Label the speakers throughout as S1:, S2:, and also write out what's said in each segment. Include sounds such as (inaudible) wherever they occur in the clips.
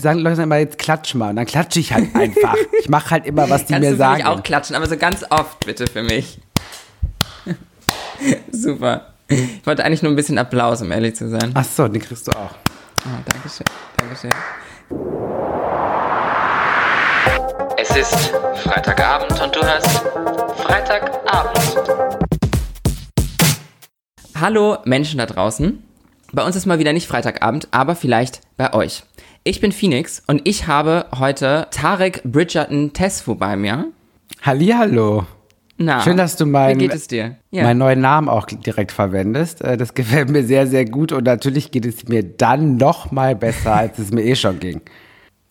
S1: sagen Leute immer, jetzt klatsch mal. Und dann klatsche ich halt einfach. ich mache halt immer, was die
S2: Kannst
S1: mir
S2: du für
S1: sagen.
S2: mich auch klatschen, aber so ganz oft bitte für mich. (laughs) Super. Ich wollte eigentlich nur ein bisschen Applaus, um ehrlich zu sein.
S1: Ach so, den kriegst du auch.
S2: Oh, Dankeschön. Dankeschön.
S3: Es ist Freitagabend und du hörst Freitagabend.
S2: Hallo Menschen da draußen. Bei uns ist mal wieder nicht Freitagabend, aber vielleicht bei euch. Ich bin Phoenix und ich habe heute Tarek Bridgerton Tesfu bei mir.
S1: Hallihallo.
S2: Na,
S1: Schön, dass du
S2: dir? Ja.
S1: meinen neuen Namen auch direkt verwendest. Äh, Das (laughs) gefällt mir sehr, sehr gut und natürlich geht es mir dann noch mal besser, als es mir eh schon ging.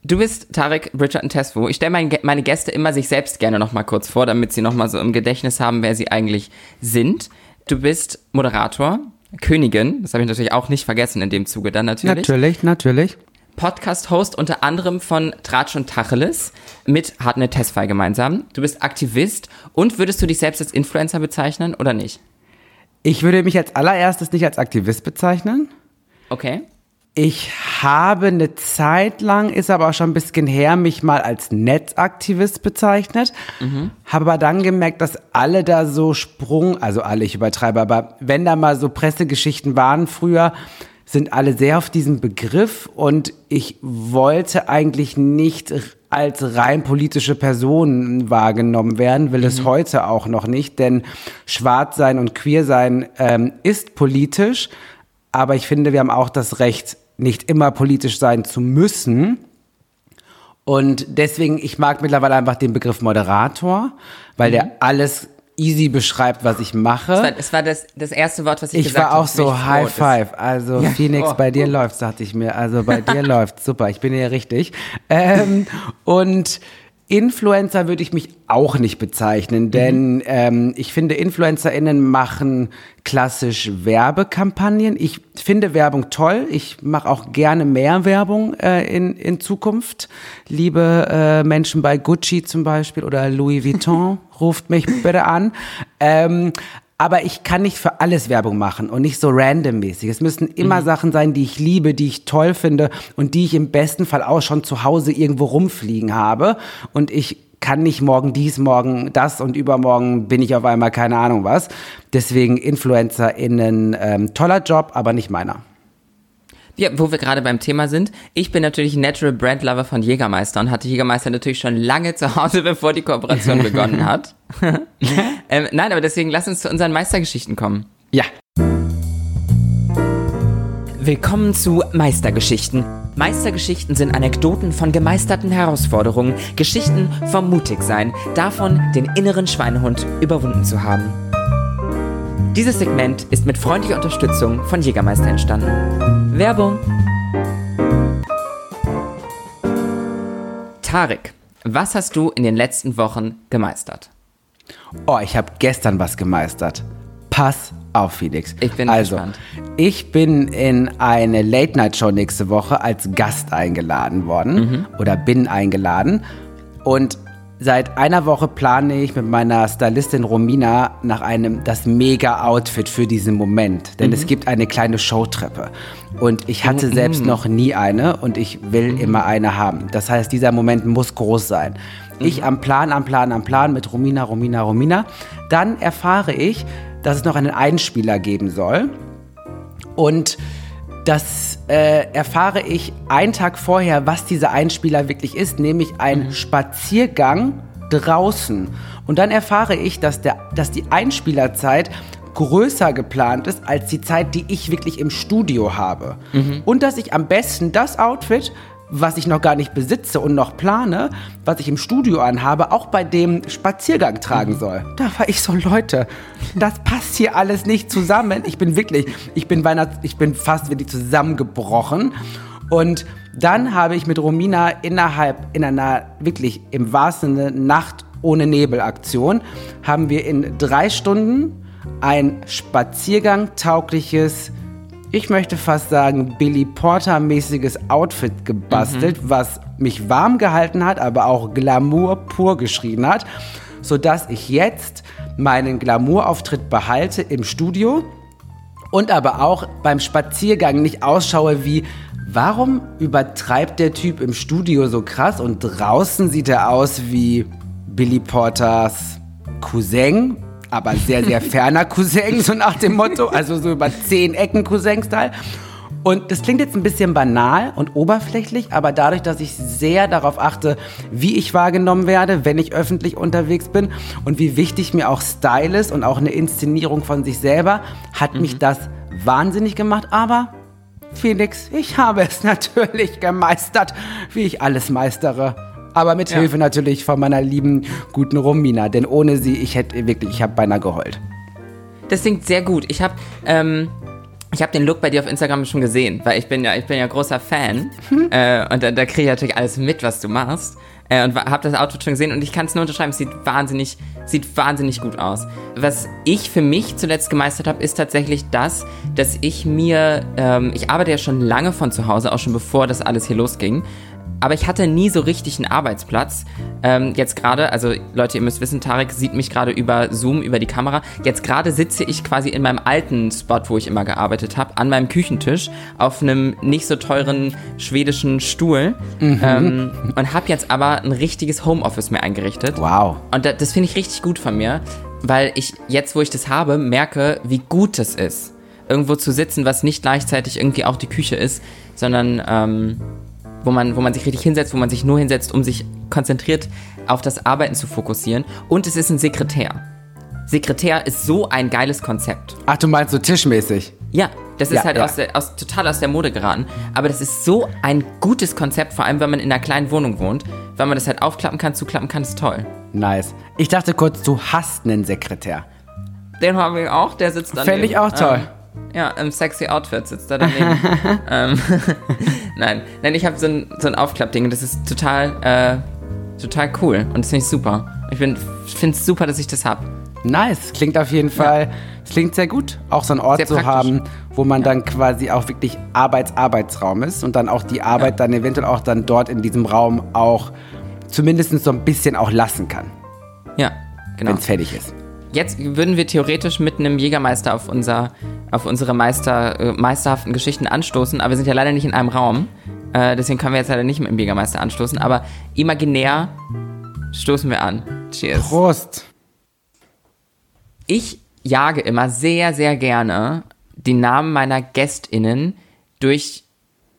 S2: Du bist Tarek Bridgerton Tesfu. Ich stelle meine, meine Gäste immer sich selbst gerne noch mal kurz vor, damit sie noch mal so im Gedächtnis haben, wer sie eigentlich sind. Du bist Moderator, Königin, das habe ich natürlich auch nicht vergessen in dem Zuge dann natürlich.
S1: Natürlich, natürlich.
S2: Podcast-Host unter anderem von Tratsch und Tacheles mit Hartnett Tesfai gemeinsam. Du bist Aktivist und würdest du dich selbst als Influencer bezeichnen oder nicht?
S1: Ich würde mich als allererstes nicht als Aktivist bezeichnen.
S2: Okay.
S1: Ich habe eine Zeit lang, ist aber auch schon ein bisschen her, mich mal als Netzaktivist bezeichnet. Habe aber dann gemerkt, dass alle da so Sprung, also alle, ich übertreibe, aber wenn da mal so Pressegeschichten waren früher, sind alle sehr auf diesen Begriff und ich wollte eigentlich nicht als rein politische Person wahrgenommen werden, will es heute auch noch nicht, denn schwarz sein und queer sein ähm, ist politisch, aber ich finde, wir haben auch das Recht, nicht immer politisch sein zu müssen. Und deswegen, ich mag mittlerweile einfach den Begriff Moderator, weil der alles easy beschreibt, was ich mache.
S2: Es war, es war das, das erste Wort, was ich,
S1: Ich
S2: gesagt
S1: war
S2: habe.
S1: auch so High. Five. Also Phoenix,
S2: Oh.
S1: bei dir läuft's, dachte ich mir. Also bei dir (laughs) läuft's. Super, ich bin ja richtig. Ähm, und Influencer würde ich mich auch nicht bezeichnen, denn ähm, ich finde, InfluencerInnen machen klassisch Werbekampagnen. Ich finde Werbung toll. Ich mache auch gerne mehr Werbung äh, in, in Zukunft. Liebe äh, Menschen bei Gucci zum Beispiel oder Louis Vuitton, (laughs) ruft mich bitte an. Ähm, aber ich kann nicht für alles Werbung machen und nicht so randommäßig. Es müssen immer Sachen sein, die ich liebe, die ich toll finde und die ich im besten Fall auch schon zu Hause irgendwo rumfliegen habe. Und ich kann nicht morgen dies, morgen das und übermorgen bin ich auf einmal keine Ahnung was. Deswegen InfluencerInnen, ähm, toller Job, aber nicht meiner.
S2: Ja, wo wir gerade beim Thema sind. Ich bin natürlich Natural Brand Lover von Jägermeister und hatte Jägermeister natürlich schon lange zu Hause, (laughs) bevor die Kooperation (laughs) begonnen hat. (laughs) ähm, nein, aber deswegen lass uns zu unseren Meistergeschichten kommen.
S1: Ja.
S2: Willkommen zu Meistergeschichten. Meistergeschichten sind Anekdoten von gemeisterten Herausforderungen, Geschichten vom Mutigsein, davon, den inneren Schweinehund überwunden zu haben. Dieses Segment ist mit freundlicher Unterstützung von Jägermeister entstanden. Werbung. Tarek, was hast du in den letzten Wochen gemeistert?
S1: Oh, ich habe gestern was gemeistert. Pass auf, Felix.
S2: Ich bin
S1: also,
S2: gespannt.
S1: Ich bin in eine Late-Night-Show nächste Woche als Gast eingeladen worden
S2: Mhm.
S1: oder bin eingeladen. Und seit einer Woche plane ich mit meiner Stylistin Romina nach einem das Mega-Outfit für diesen Moment. Denn
S2: Mhm.
S1: es gibt eine kleine Showtreppe. Und ich hatte selbst noch nie eine und ich will
S2: Mhm.
S1: immer eine haben. Das heißt, dieser Moment muss groß sein.
S2: Mhm.
S1: Ich am Plan, am Plan, am Plan mit Romina, Romina, Romina. Dann erfahre ich, dass es noch einen Einspieler geben soll. Und das äh, erfahre ich einen Tag vorher, was dieser Einspieler wirklich ist, nämlich ein Spaziergang draußen. Und dann erfahre ich, dass, der, dass die Einspielerzeit größer geplant ist als die Zeit, die ich wirklich im Studio habe. Und dass ich am besten das Outfit, was ich noch gar nicht besitze und noch plane, was ich im Studio anhabe, auch bei dem Spaziergang tragen soll. Da war ich so, Leute, das passt hier alles nicht zusammen. Ich bin wirklich, ich bin Weihnachts, ich bin fast wirklich zusammengebrochen. Und dann habe ich mit Romina innerhalb, in einer wirklich im wahrsten Sinne Nacht ohne Nebel-Aktion, haben wir in drei Stunden ein Spaziergang taugliches ich möchte fast sagen, Billy Porter-mäßiges Outfit gebastelt, was mich warm gehalten hat, aber auch Glamour pur geschrien hat, sodass ich jetzt meinen Glamour-Auftritt behalte im Studio und aber auch beim Spaziergang nicht ausschaue wie warum übertreibt der Typ im Studio so krass und draußen sieht er aus wie Billy Porters Cousin, aber sehr, sehr ferner Cousin, so nach dem Motto, also so über zehn Ecken Cousin-Style. Und das klingt jetzt ein bisschen banal und oberflächlich, aber dadurch, dass ich sehr darauf achte, wie ich wahrgenommen werde, wenn ich öffentlich unterwegs bin und wie wichtig mir auch Style ist und auch eine Inszenierung von sich selber, hat mich das wahnsinnig gemacht. Aber Felix, ich habe es (laughs) natürlich gemeistert, wie ich alles meistere. Aber mit
S2: Ja.
S1: Hilfe natürlich von meiner lieben, guten Romina. Denn ohne sie, ich hätte wirklich, ich habe beinahe geheult.
S2: Das klingt sehr gut. Ich habe ähm, ich habe den Look bei dir auf Instagram schon gesehen, weil ich bin ja ich bin ja großer Fan äh, und da, da kriege ich natürlich alles mit, was du machst. Äh, und habe das Outfit schon gesehen und ich kann es nur unterschreiben. Es sieht wahnsinnig, sieht wahnsinnig gut aus. Was ich für mich zuletzt gemeistert habe, ist tatsächlich das, dass ich mir, ähm, ich arbeite ja schon lange von zu Hause, auch schon bevor das alles hier losging. Aber ich hatte nie so richtig einen Arbeitsplatz. Ähm, jetzt gerade, also Leute, ihr müsst wissen, Tarek sieht mich gerade über Zoom, über die Kamera. Jetzt gerade sitze ich quasi in meinem alten Spot, wo ich immer gearbeitet habe, an meinem Küchentisch auf einem nicht so teuren schwedischen Stuhl ähm, und habe jetzt aber ein richtiges Homeoffice mir eingerichtet.
S1: Wow.
S2: Und da, das finde ich richtig gut von mir, weil ich jetzt, wo ich das habe, merke, wie gut es ist, irgendwo zu sitzen, was nicht gleichzeitig irgendwie auch die Küche ist, sondern ähm, wo, man, wo man sich richtig hinsetzt, wo man sich nur hinsetzt, um sich konzentriert auf das Arbeiten zu fokussieren. Und es ist ein Sekretär. Sekretär ist so ein geiles Konzept.
S1: Ach, du meinst so tischmäßig?
S2: Ja, das ist
S1: Ja,
S2: halt
S1: ja.
S2: Aus der, aus, total aus der Mode geraten. Aber das ist so ein gutes Konzept, vor allem wenn man in einer kleinen Wohnung wohnt. Weil man das halt aufklappen kann, zuklappen kann, ist toll.
S1: Nice. Ich dachte kurz, du hast einen Sekretär.
S2: Den habe ich auch, der sitzt daneben.
S1: Fände ich auch toll.
S2: Ähm, ja, im sexy Outfit sitzt er daneben. (laughs) ähm, (laughs) nein, nein, ich habe so ein, so ein Aufklappding und das ist total, äh, total cool und das finde ich super. Ich finde es super, dass ich das habe.
S1: Nice. Klingt auf jeden Fall, es klingt sehr gut, auch so einen Ort zu haben, wo man dann quasi auch wirklich Arbeits-Arbeitsraum ist und dann auch die Arbeit dann eventuell auch dann dort in diesem Raum auch zumindest so ein bisschen auch lassen kann,
S2: Ja, genau.
S1: wenn es fertig ist.
S2: Jetzt würden wir theoretisch mit einem Jägermeister auf, unser, auf unsere Meister, äh, meisterhaften Geschichten anstoßen, aber wir sind ja leider nicht in einem Raum. Äh, deswegen können wir jetzt leider nicht mit dem Jägermeister anstoßen, aber imaginär stoßen wir an. Cheers.
S1: Prost.
S2: Ich jage immer sehr, sehr gerne die Namen meiner GästInnen durch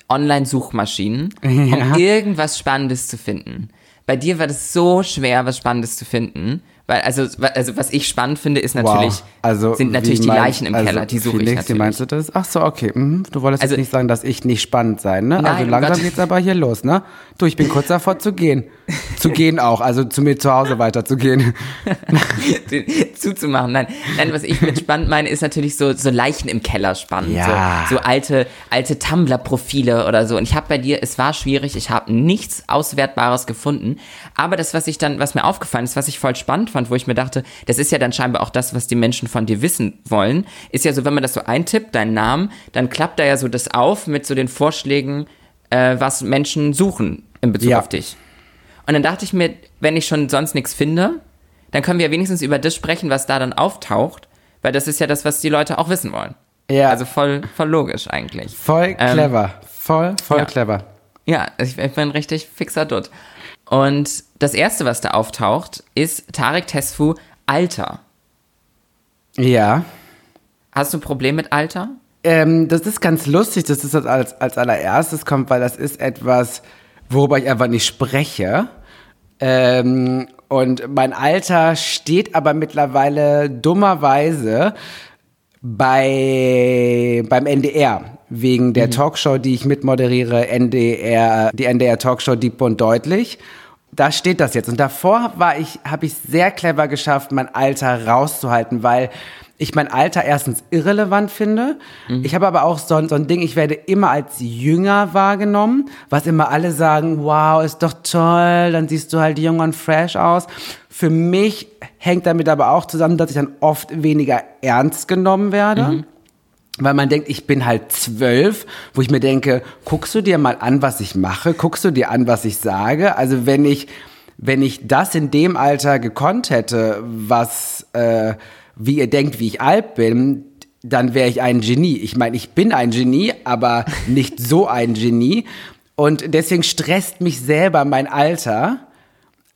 S2: Online-Suchmaschinen, um irgendwas Spannendes zu finden. Bei dir war das so schwer, was Spannendes zu finden. Weil, also, also was ich spannend finde, ist natürlich,
S1: wow. also,
S2: sind natürlich die Leichen im
S1: also,
S2: Keller, die suche
S1: Felix,
S2: ich
S1: Wie
S2: natürlich.
S1: meinst du das? Ach so, okay. Mhm. Du wolltest
S2: Also-
S1: jetzt nicht sagen, dass ich nicht spannend sein, ne?
S2: Nein,
S1: also langsam
S2: Gottes-
S1: geht's aber hier los, ne? Du, ich bin kurz davor zu gehen. zu gehen auch, also zu mir zu Hause weiterzugehen. (laughs)
S2: zuzumachen. Nein, nein, was ich mit spannend meine, ist natürlich so, so Leichen im Keller spannend.
S1: Ja.
S2: So, so alte, alte Tumblr-Profile oder so. Und ich habe bei dir, es war schwierig, ich habe nichts Auswertbares gefunden. Aber das, was ich dann, was mir aufgefallen ist, was ich voll spannend fand, wo ich mir dachte, das ist ja dann scheinbar auch das, was die Menschen von dir wissen wollen, ist ja so, wenn man das so eintippt, deinen Namen, dann klappt da ja so das auf mit so den Vorschlägen, äh, was Menschen suchen in Bezug
S1: Ja.
S2: auf dich. Und dann dachte ich mir, wenn ich schon sonst nichts finde, dann können wir ja wenigstens über das sprechen, was da dann auftaucht, weil das ist ja das, was die Leute auch wissen wollen.
S1: Ja.
S2: Also voll, voll logisch eigentlich.
S1: Voll
S2: Ähm,
S1: clever. Voll, voll
S2: ja.
S1: clever.
S2: Ja, ich, ich bin richtig fixer Dutt. Und das erste, was da auftaucht, ist Tarek Tesfu Alter.
S1: Ja.
S2: Hast du ein Problem mit Alter?
S1: Ähm, das ist ganz lustig, dass das als, als allererstes kommt, weil das ist etwas, worüber ich einfach nicht spreche. Ähm, und mein Alter steht aber mittlerweile dummerweise bei, beim NDR. Wegen der Talkshow, die ich mitmoderiere, NDR, die NDR Talkshow Deep und Deutlich. Da steht das jetzt. Und davor war ich, habe ich sehr clever geschafft, mein Alter rauszuhalten, weil ich mein Alter erstens irrelevant finde. Ich habe aber auch so, so ein Ding, ich werde immer als jünger wahrgenommen, was immer alle sagen, wow, ist doch toll, dann siehst du halt jung und fresh aus. Für mich hängt damit aber auch zusammen, dass ich dann oft weniger ernst genommen werde. Weil man denkt, ich bin halt zwölf, wo ich mir denke, guckst du dir mal an, was ich mache? Guckst du dir an, was ich sage? Also wenn ich, wenn ich das in dem Alter gekonnt hätte, was, äh, wie ihr denkt, wie ich alt bin, dann wäre ich ein Genie. Ich meine, ich bin ein Genie, aber nicht so ein Genie. Und deswegen stresst mich selber mein Alter.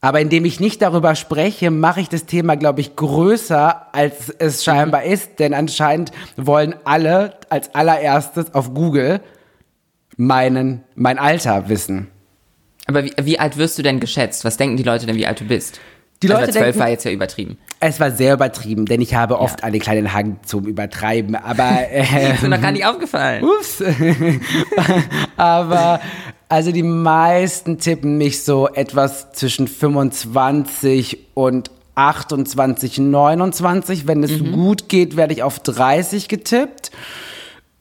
S1: Aber indem ich nicht darüber spreche, mache ich das Thema, glaube ich, größer, als es scheinbar ist. Denn anscheinend wollen alle als allererstes auf Google meinen, mein Alter wissen.
S2: Aber wie, wie alt wirst du denn geschätzt? Was denken die Leute denn, wie alt du bist?
S1: Die Leute
S2: also zwölf
S1: denken-
S2: war jetzt ja übertrieben.
S1: Es war sehr übertrieben, denn ich habe oft einen kleinen Hang zum Übertreiben. Aber (laughs) äh,
S2: Ist mir noch gar nicht aufgefallen.
S1: Ups. (laughs) Aber also die meisten tippen mich so etwas zwischen 25 und 28, 29. Wenn es gut geht, werde ich auf 30 getippt.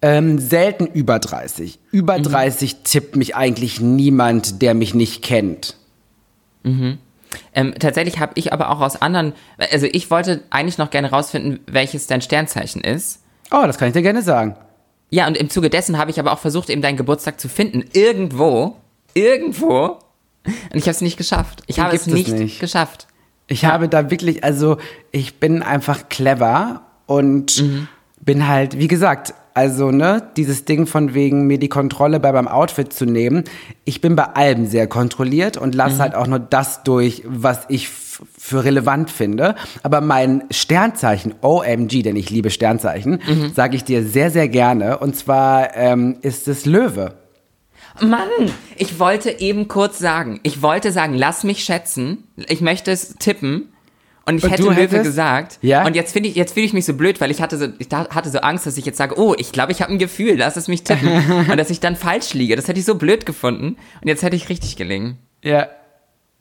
S1: Ähm, selten über 30. Über 30 tippt mich eigentlich niemand, der mich nicht kennt.
S2: Ähm, tatsächlich habe ich aber auch aus anderen, also ich wollte eigentlich noch gerne rausfinden, welches dein Sternzeichen ist.
S1: Oh, das kann ich dir gerne sagen.
S2: Ja, und im Zuge dessen habe ich aber auch versucht, eben deinen Geburtstag zu finden. Irgendwo. Irgendwo. Und ich habe es nicht geschafft. Ich
S1: Den
S2: habe es nicht,
S1: nicht.
S2: geschafft.
S1: Ich habe da wirklich, also ich bin einfach clever und bin halt, wie gesagt, also ne, dieses Ding von wegen mir die Kontrolle bei meinem Outfit zu nehmen. Ich bin bei allem sehr kontrolliert und lasse halt auch nur das durch, was ich für relevant finde. Aber mein Sternzeichen, OMG, denn ich liebe Sternzeichen, sage ich dir sehr, sehr gerne. Und zwar ähm, ist es Löwe.
S2: Mann, ich wollte eben kurz sagen, ich wollte sagen, lass mich schätzen. Ich möchte es tippen. Und ich
S1: Und
S2: hätte Löwe gesagt.
S1: Ja?
S2: Und jetzt finde ich, jetzt fühle ich mich so blöd, weil ich hatte so, ich hatte so Angst, dass ich jetzt sage, oh, ich glaube, ich habe ein Gefühl, lass es mich tippen. (laughs) und dass ich dann falsch liege. Das hätte ich so blöd gefunden. Und jetzt hätte ich richtig gelegen.
S1: Ja.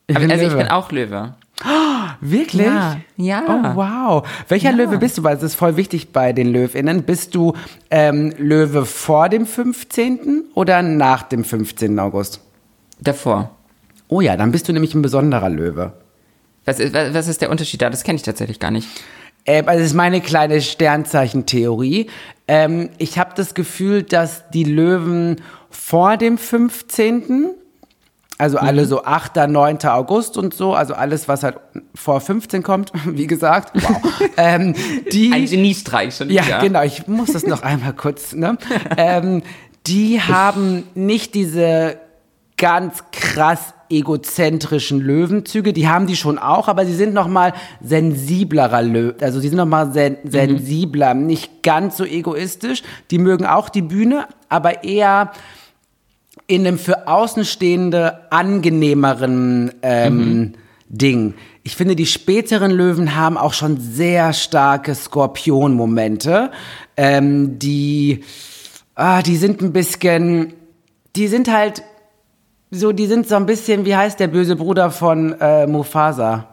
S1: Ich
S2: Aber, also ich
S1: Löwe.
S2: bin auch Löwe.
S1: Wirklich?
S2: Ja. Ja.
S1: Oh, wow. Welcher
S2: Ja.
S1: Löwe bist du? Weil es ist voll wichtig bei den LöwInnen. Bist du ähm, Löwe vor dem 15. oder nach dem 15. August?
S2: Davor.
S1: Oh ja, dann bist du nämlich ein besonderer Löwe.
S2: Was ist, was ist der Unterschied da? Das kenne ich tatsächlich gar nicht.
S1: Ähm, also das ist meine kleine Sternzeichentheorie. Ähm, ich habe das Gefühl, dass die Löwen vor dem 15., also alle so 8., 9. August und so, also alles, was halt vor 15 kommt, (laughs) wie gesagt, wow, (laughs) ähm, die,
S2: Ein Geniestreich schon
S1: Ja,
S2: wieder.
S1: genau, ich muss das noch (laughs) einmal kurz, ne? ähm, die haben nicht diese ganz krass egozentrischen Löwenzüge, die haben die schon auch, aber sie sind noch mal sensiblerer Löw, also sie sind noch mal sen sensibler, nicht ganz so egoistisch. Die mögen auch die Bühne, aber eher in einem für Außenstehende angenehmeren ähm, Ding. Ich finde, die späteren Löwen haben auch schon sehr starke Skorpion-Momente. Ähm, die, ah, die sind ein bisschen, die sind halt so, die sind so ein bisschen, wie heißt der böse Bruder von äh, Mufasa?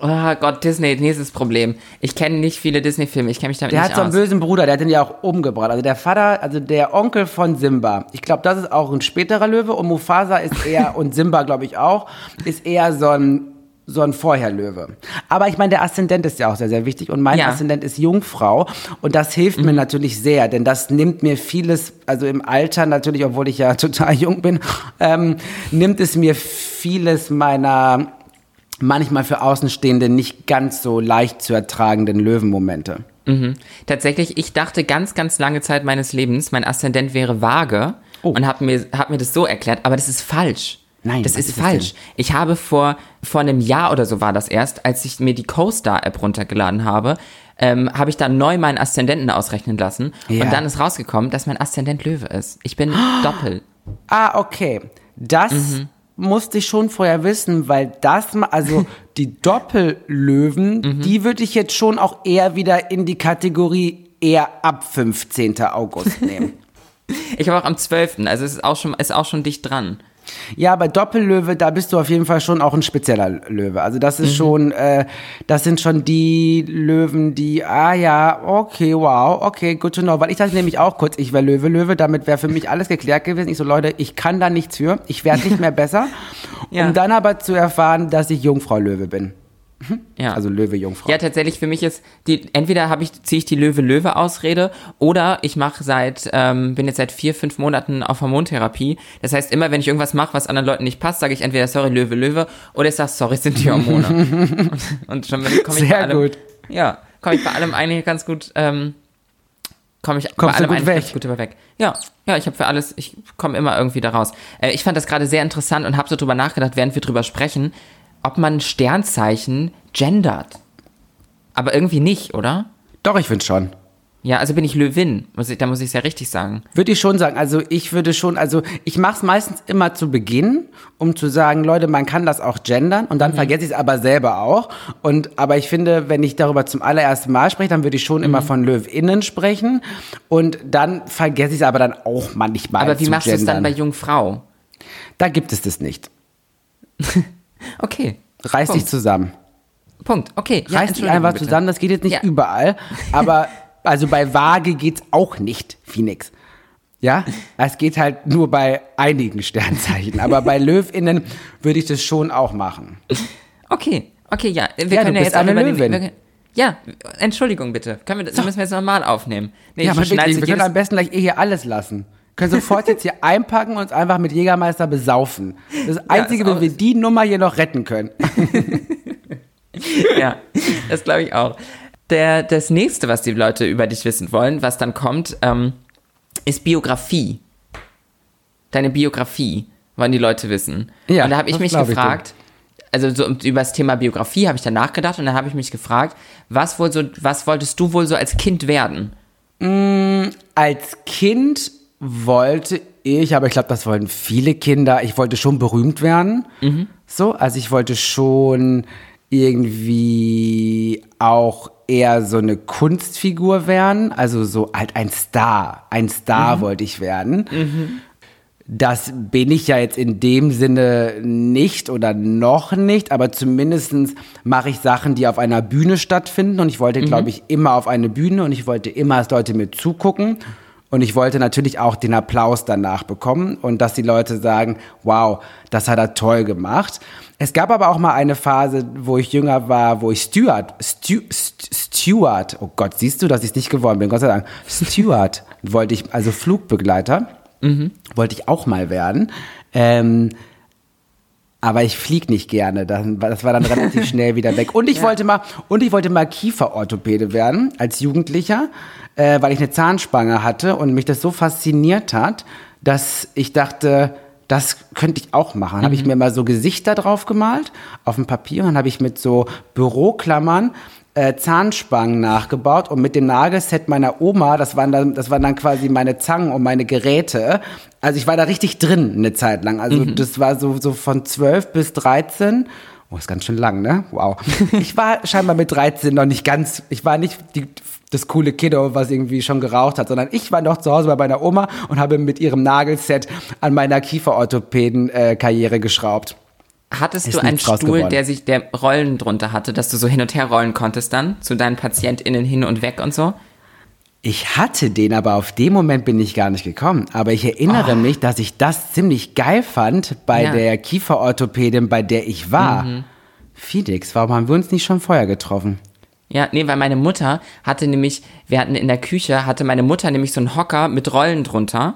S2: Oh Gott, Disney, nächstes Problem. Ich kenne nicht viele Disney-Filme, ich kenne mich damit
S1: Der
S2: nicht
S1: hat so einen
S2: aus.
S1: bösen Bruder, der hat den ja auch umgebracht. Also der Vater, also der Onkel von Simba. Ich glaube, das ist auch ein späterer Löwe und Mufasa ist eher, (laughs) und Simba glaube ich auch, ist eher so ein, so ein Vorherlöwe. Aber ich meine, der Aszendent ist ja auch sehr, sehr wichtig und mein
S2: Ja.
S1: Aszendent ist Jungfrau und das hilft mir natürlich sehr, denn das nimmt mir vieles, also im Alter natürlich, obwohl ich ja (laughs) total jung bin, ähm, nimmt es mir vieles meiner manchmal für Außenstehende nicht ganz so leicht zu ertragenden Löwenmomente.
S2: Tatsächlich, ich dachte ganz, ganz lange Zeit meines Lebens, mein Aszendent wäre vage
S1: Oh.
S2: und habe mir, hab mir das so erklärt, aber das ist falsch.
S1: Nein,
S2: das ist
S1: ist das
S2: falsch. Ich habe vor, vor einem Jahr oder so war das erst, als ich mir die CoStar-App runtergeladen habe, ähm, habe ich dann neu meinen Aszendenten ausrechnen lassen
S1: Ja.
S2: und dann ist rausgekommen, dass mein Aszendent Löwe ist. Ich bin doppelt.
S1: Ah, okay. Das musste ich schon vorher wissen, weil das, also (laughs) die Doppellöwen, die würde ich jetzt schon auch eher wieder in die Kategorie eher ab 15. August nehmen. (laughs)
S2: Ich habe auch am 12., also es ist auch schon, ist auch schon dicht dran.
S1: Ja, bei Doppellöwe, da bist du auf jeden Fall schon auch ein spezieller Löwe. Also das ist schon, äh, das sind schon die Löwen, die, ah ja, okay, wow, okay, good to know. Weil ich dachte nämlich auch kurz, ich wäre Löwe, Löwe, damit wäre für mich alles geklärt gewesen. Ich so, Leute, ich kann da nichts für, ich werde nicht mehr besser. (laughs)
S2: Ja.
S1: Um dann aber zu erfahren, dass ich Jungfrau Löwe bin.
S2: Ja.
S1: Also Löwe, Jungfrau.
S2: Ja, tatsächlich für mich ist die entweder habe ich ziehe ich die Löwe Löwe Ausrede oder ich mache seit ähm, bin jetzt seit vier fünf Monaten auf Hormontherapie. Das heißt immer wenn ich irgendwas mache, was anderen Leuten nicht passt, sage ich entweder sorry Löwe Löwe oder ich sage sorry sind die Hormone. und, (laughs) und schon komme ich
S1: Sehr
S2: bei allem,
S1: gut.
S2: Ja, komme ich bei allem eigentlich ganz gut ähm, komme ich
S1: Kommst
S2: bei allem
S1: gut
S2: eigentlich
S1: weg?
S2: ganz gut über weg. Ja, ja, ich habe für alles, ich komme immer irgendwie da raus. Äh, ich fand das gerade sehr interessant und habe so drüber nachgedacht, während wir drüber sprechen, ob man Sternzeichen gendert. Aber irgendwie nicht, oder?
S1: Doch, ich finde schon.
S2: Ja, also bin ich Löwin, muss ich, da muss ich es ja richtig sagen.
S1: Würde ich schon sagen. Also ich würde schon, also ich mache es meistens immer zu Beginn, um zu sagen, Leute, man kann das auch gendern und dann vergesse ich es aber selber auch. Und aber ich finde, wenn ich darüber zum allerersten Mal spreche, dann würde ich schon immer von LöwInnen sprechen und dann vergesse ich es aber dann auch manchmal
S2: Aber wie machst du es dann bei. Jungfrau?
S1: Da gibt es das nicht. (laughs)
S2: Okay.
S1: Reiß dich
S2: Punkt.
S1: zusammen.
S2: Punkt. Okay. Ja,
S1: Reiß dich einfach
S2: bitte.
S1: zusammen, das geht jetzt nicht
S2: Ja.
S1: überall. Aber (laughs) also bei Waage geht's auch nicht, Phoenix. Ja, es geht halt nur bei einigen Sternzeichen. Aber bei (laughs) LöwInnen würde ich das schon auch machen.
S2: Okay. Okay, ja. Wir
S1: Ja,
S2: können ja jetzt
S1: eine
S2: über den,
S1: Löwin.
S2: wir- Ja, Entschuldigung bitte. Können wir, das müssen wir jetzt normal aufnehmen. Nee,
S1: Ja,
S2: ich
S1: aber wirklich, wir können am besten gleich eh hier alles lassen. Können sofort jetzt hier einpacken und uns einfach mit Jägermeister besaufen. Das Einzige,
S2: ist
S1: wenn wir die Nummer hier noch retten können. (laughs)
S2: Ja, das glaube ich auch. Der, das nächste, was die Leute über dich wissen wollen, was dann kommt, ähm, ist Biografie. Deine Biografie wollen die Leute wissen.
S1: Ja,
S2: und da habe ich mich
S1: glaub ich
S2: gefragt, also so über das Thema Biografie habe ich dann nachgedacht und dann habe ich mich gefragt, was wohl so, was wolltest du wohl so als Kind werden?
S1: Als Kind wollte ich, aber ich glaube, das wollten viele Kinder, ich wollte schon berühmt werden. So, also ich wollte schon irgendwie auch eher so eine Kunstfigur werden, also so halt ein Star. Ein Star wollte ich werden. Das bin ich ja jetzt in dem Sinne nicht oder noch nicht, aber zumindestens mache ich Sachen, die auf einer Bühne stattfinden. Und ich wollte, glaube ich, immer auf eine Bühne und ich wollte immer, dass Leute mir zugucken und ich wollte natürlich auch den Applaus danach bekommen und dass die Leute sagen, wow, das hat er toll gemacht. Es gab aber auch mal eine Phase, wo ich jünger war, wo ich Steward, Stu, St- Steward, oh Gott, siehst du, dass ich es nicht geworden bin, Gott sei Dank, Steward wollte ich, also Flugbegleiter wollte ich auch mal werden. Ähm, aber ich flieg nicht gerne. Das war dann relativ (laughs) schnell wieder weg. Und ich wollte mal, und ich wollte mal Kieferorthopäde werden als Jugendlicher, äh, weil ich eine Zahnspange hatte und mich das so fasziniert hat, dass ich dachte, das könnte ich auch machen. Dann habe ich mir mal so Gesichter drauf gemalt auf dem Papier und dann habe ich mit so Büroklammern äh, Zahnspangen nachgebaut und mit dem Nagelset meiner Oma, das waren dann, das waren dann quasi meine Zangen und meine Geräte. Also ich war da richtig drin eine Zeit lang. Also das war so, so von 12 bis 13. Oh, ist ganz schön lang, ne? Wow. (laughs) Ich war scheinbar mit 13 noch nicht ganz, ich war nicht die, das coole Kiddo, was irgendwie schon geraucht hat, sondern ich war noch zu Hause bei meiner Oma und habe mit ihrem Nagelset an meiner Kieferorthopäden-Karriere geschraubt.
S2: Hattest
S1: Ist
S2: du einen Stuhl,
S1: geworden.
S2: der sich der Rollen drunter hatte, dass du so hin und her rollen konntest dann zu deinen PatientInnen hin und weg und so?
S1: Ich hatte den, aber auf den Moment bin ich gar nicht gekommen. Aber ich erinnere mich, dass ich das ziemlich geil fand bei
S2: Ja.
S1: der Kieferorthopädin, bei der ich war. Felix, warum haben wir uns nicht schon vorher getroffen?
S2: Ja, nee, weil meine Mutter hatte nämlich, wir hatten in der Küche, hatte meine Mutter nämlich so einen Hocker mit Rollen drunter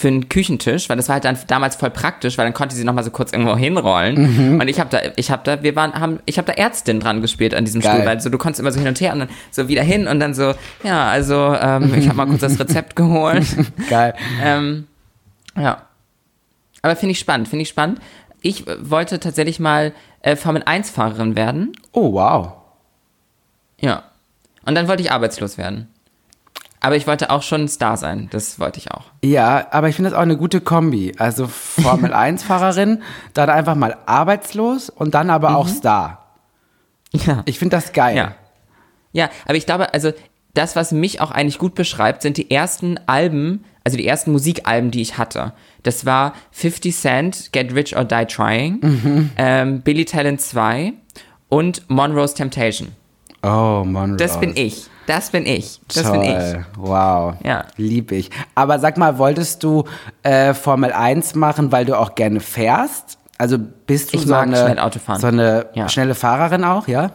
S2: für einen Küchentisch, weil das war halt dann damals voll praktisch, weil dann konnte sie noch mal so kurz irgendwo hinrollen. Und ich habe da, ich habe da, wir waren, haben, ich habe da Ärztin dran gespielt an diesem
S1: Geil.
S2: Stuhl, weil so du konntest immer so hin und her und dann so wieder hin und dann so, ja, also ähm, ich habe mal kurz das Rezept geholt. (laughs)
S1: Geil.
S2: Ähm, ja. Aber finde ich spannend, finde ich spannend. Ich wollte tatsächlich mal äh, Formel-1-Fahrerin werden.
S1: Oh, wow.
S2: Ja. Und dann wollte ich arbeitslos werden. Aber ich wollte auch schon ein Star sein. Das wollte ich auch.
S1: Ja, aber ich finde das auch eine gute Kombi. Also Formel-1-Fahrerin, (laughs) dann einfach mal arbeitslos und dann aber auch Star.
S2: Ja.
S1: Ich finde das geil.
S2: Ja. Ja, aber ich glaube, also das, was mich auch eigentlich gut beschreibt, sind die ersten Alben, also die ersten Musikalben, die ich hatte. Das war 50 Cent, Get Rich or Die Trying, ähm, Billy Talent 2 und Monroe's Temptation.
S1: Oh, Monroe.
S2: Das bin ich. Das bin ich. Das
S1: Toll.
S2: bin ich.
S1: Wow.
S2: Ja.
S1: Lieb ich. Aber sag mal, wolltest du äh, Formel 1 machen, weil du auch gerne fährst? Also bist du
S2: Ich
S1: so
S2: mag
S1: eine,
S2: schnell Auto fahren.
S1: so eine
S2: Ja.
S1: schnelle Fahrerin auch, ja?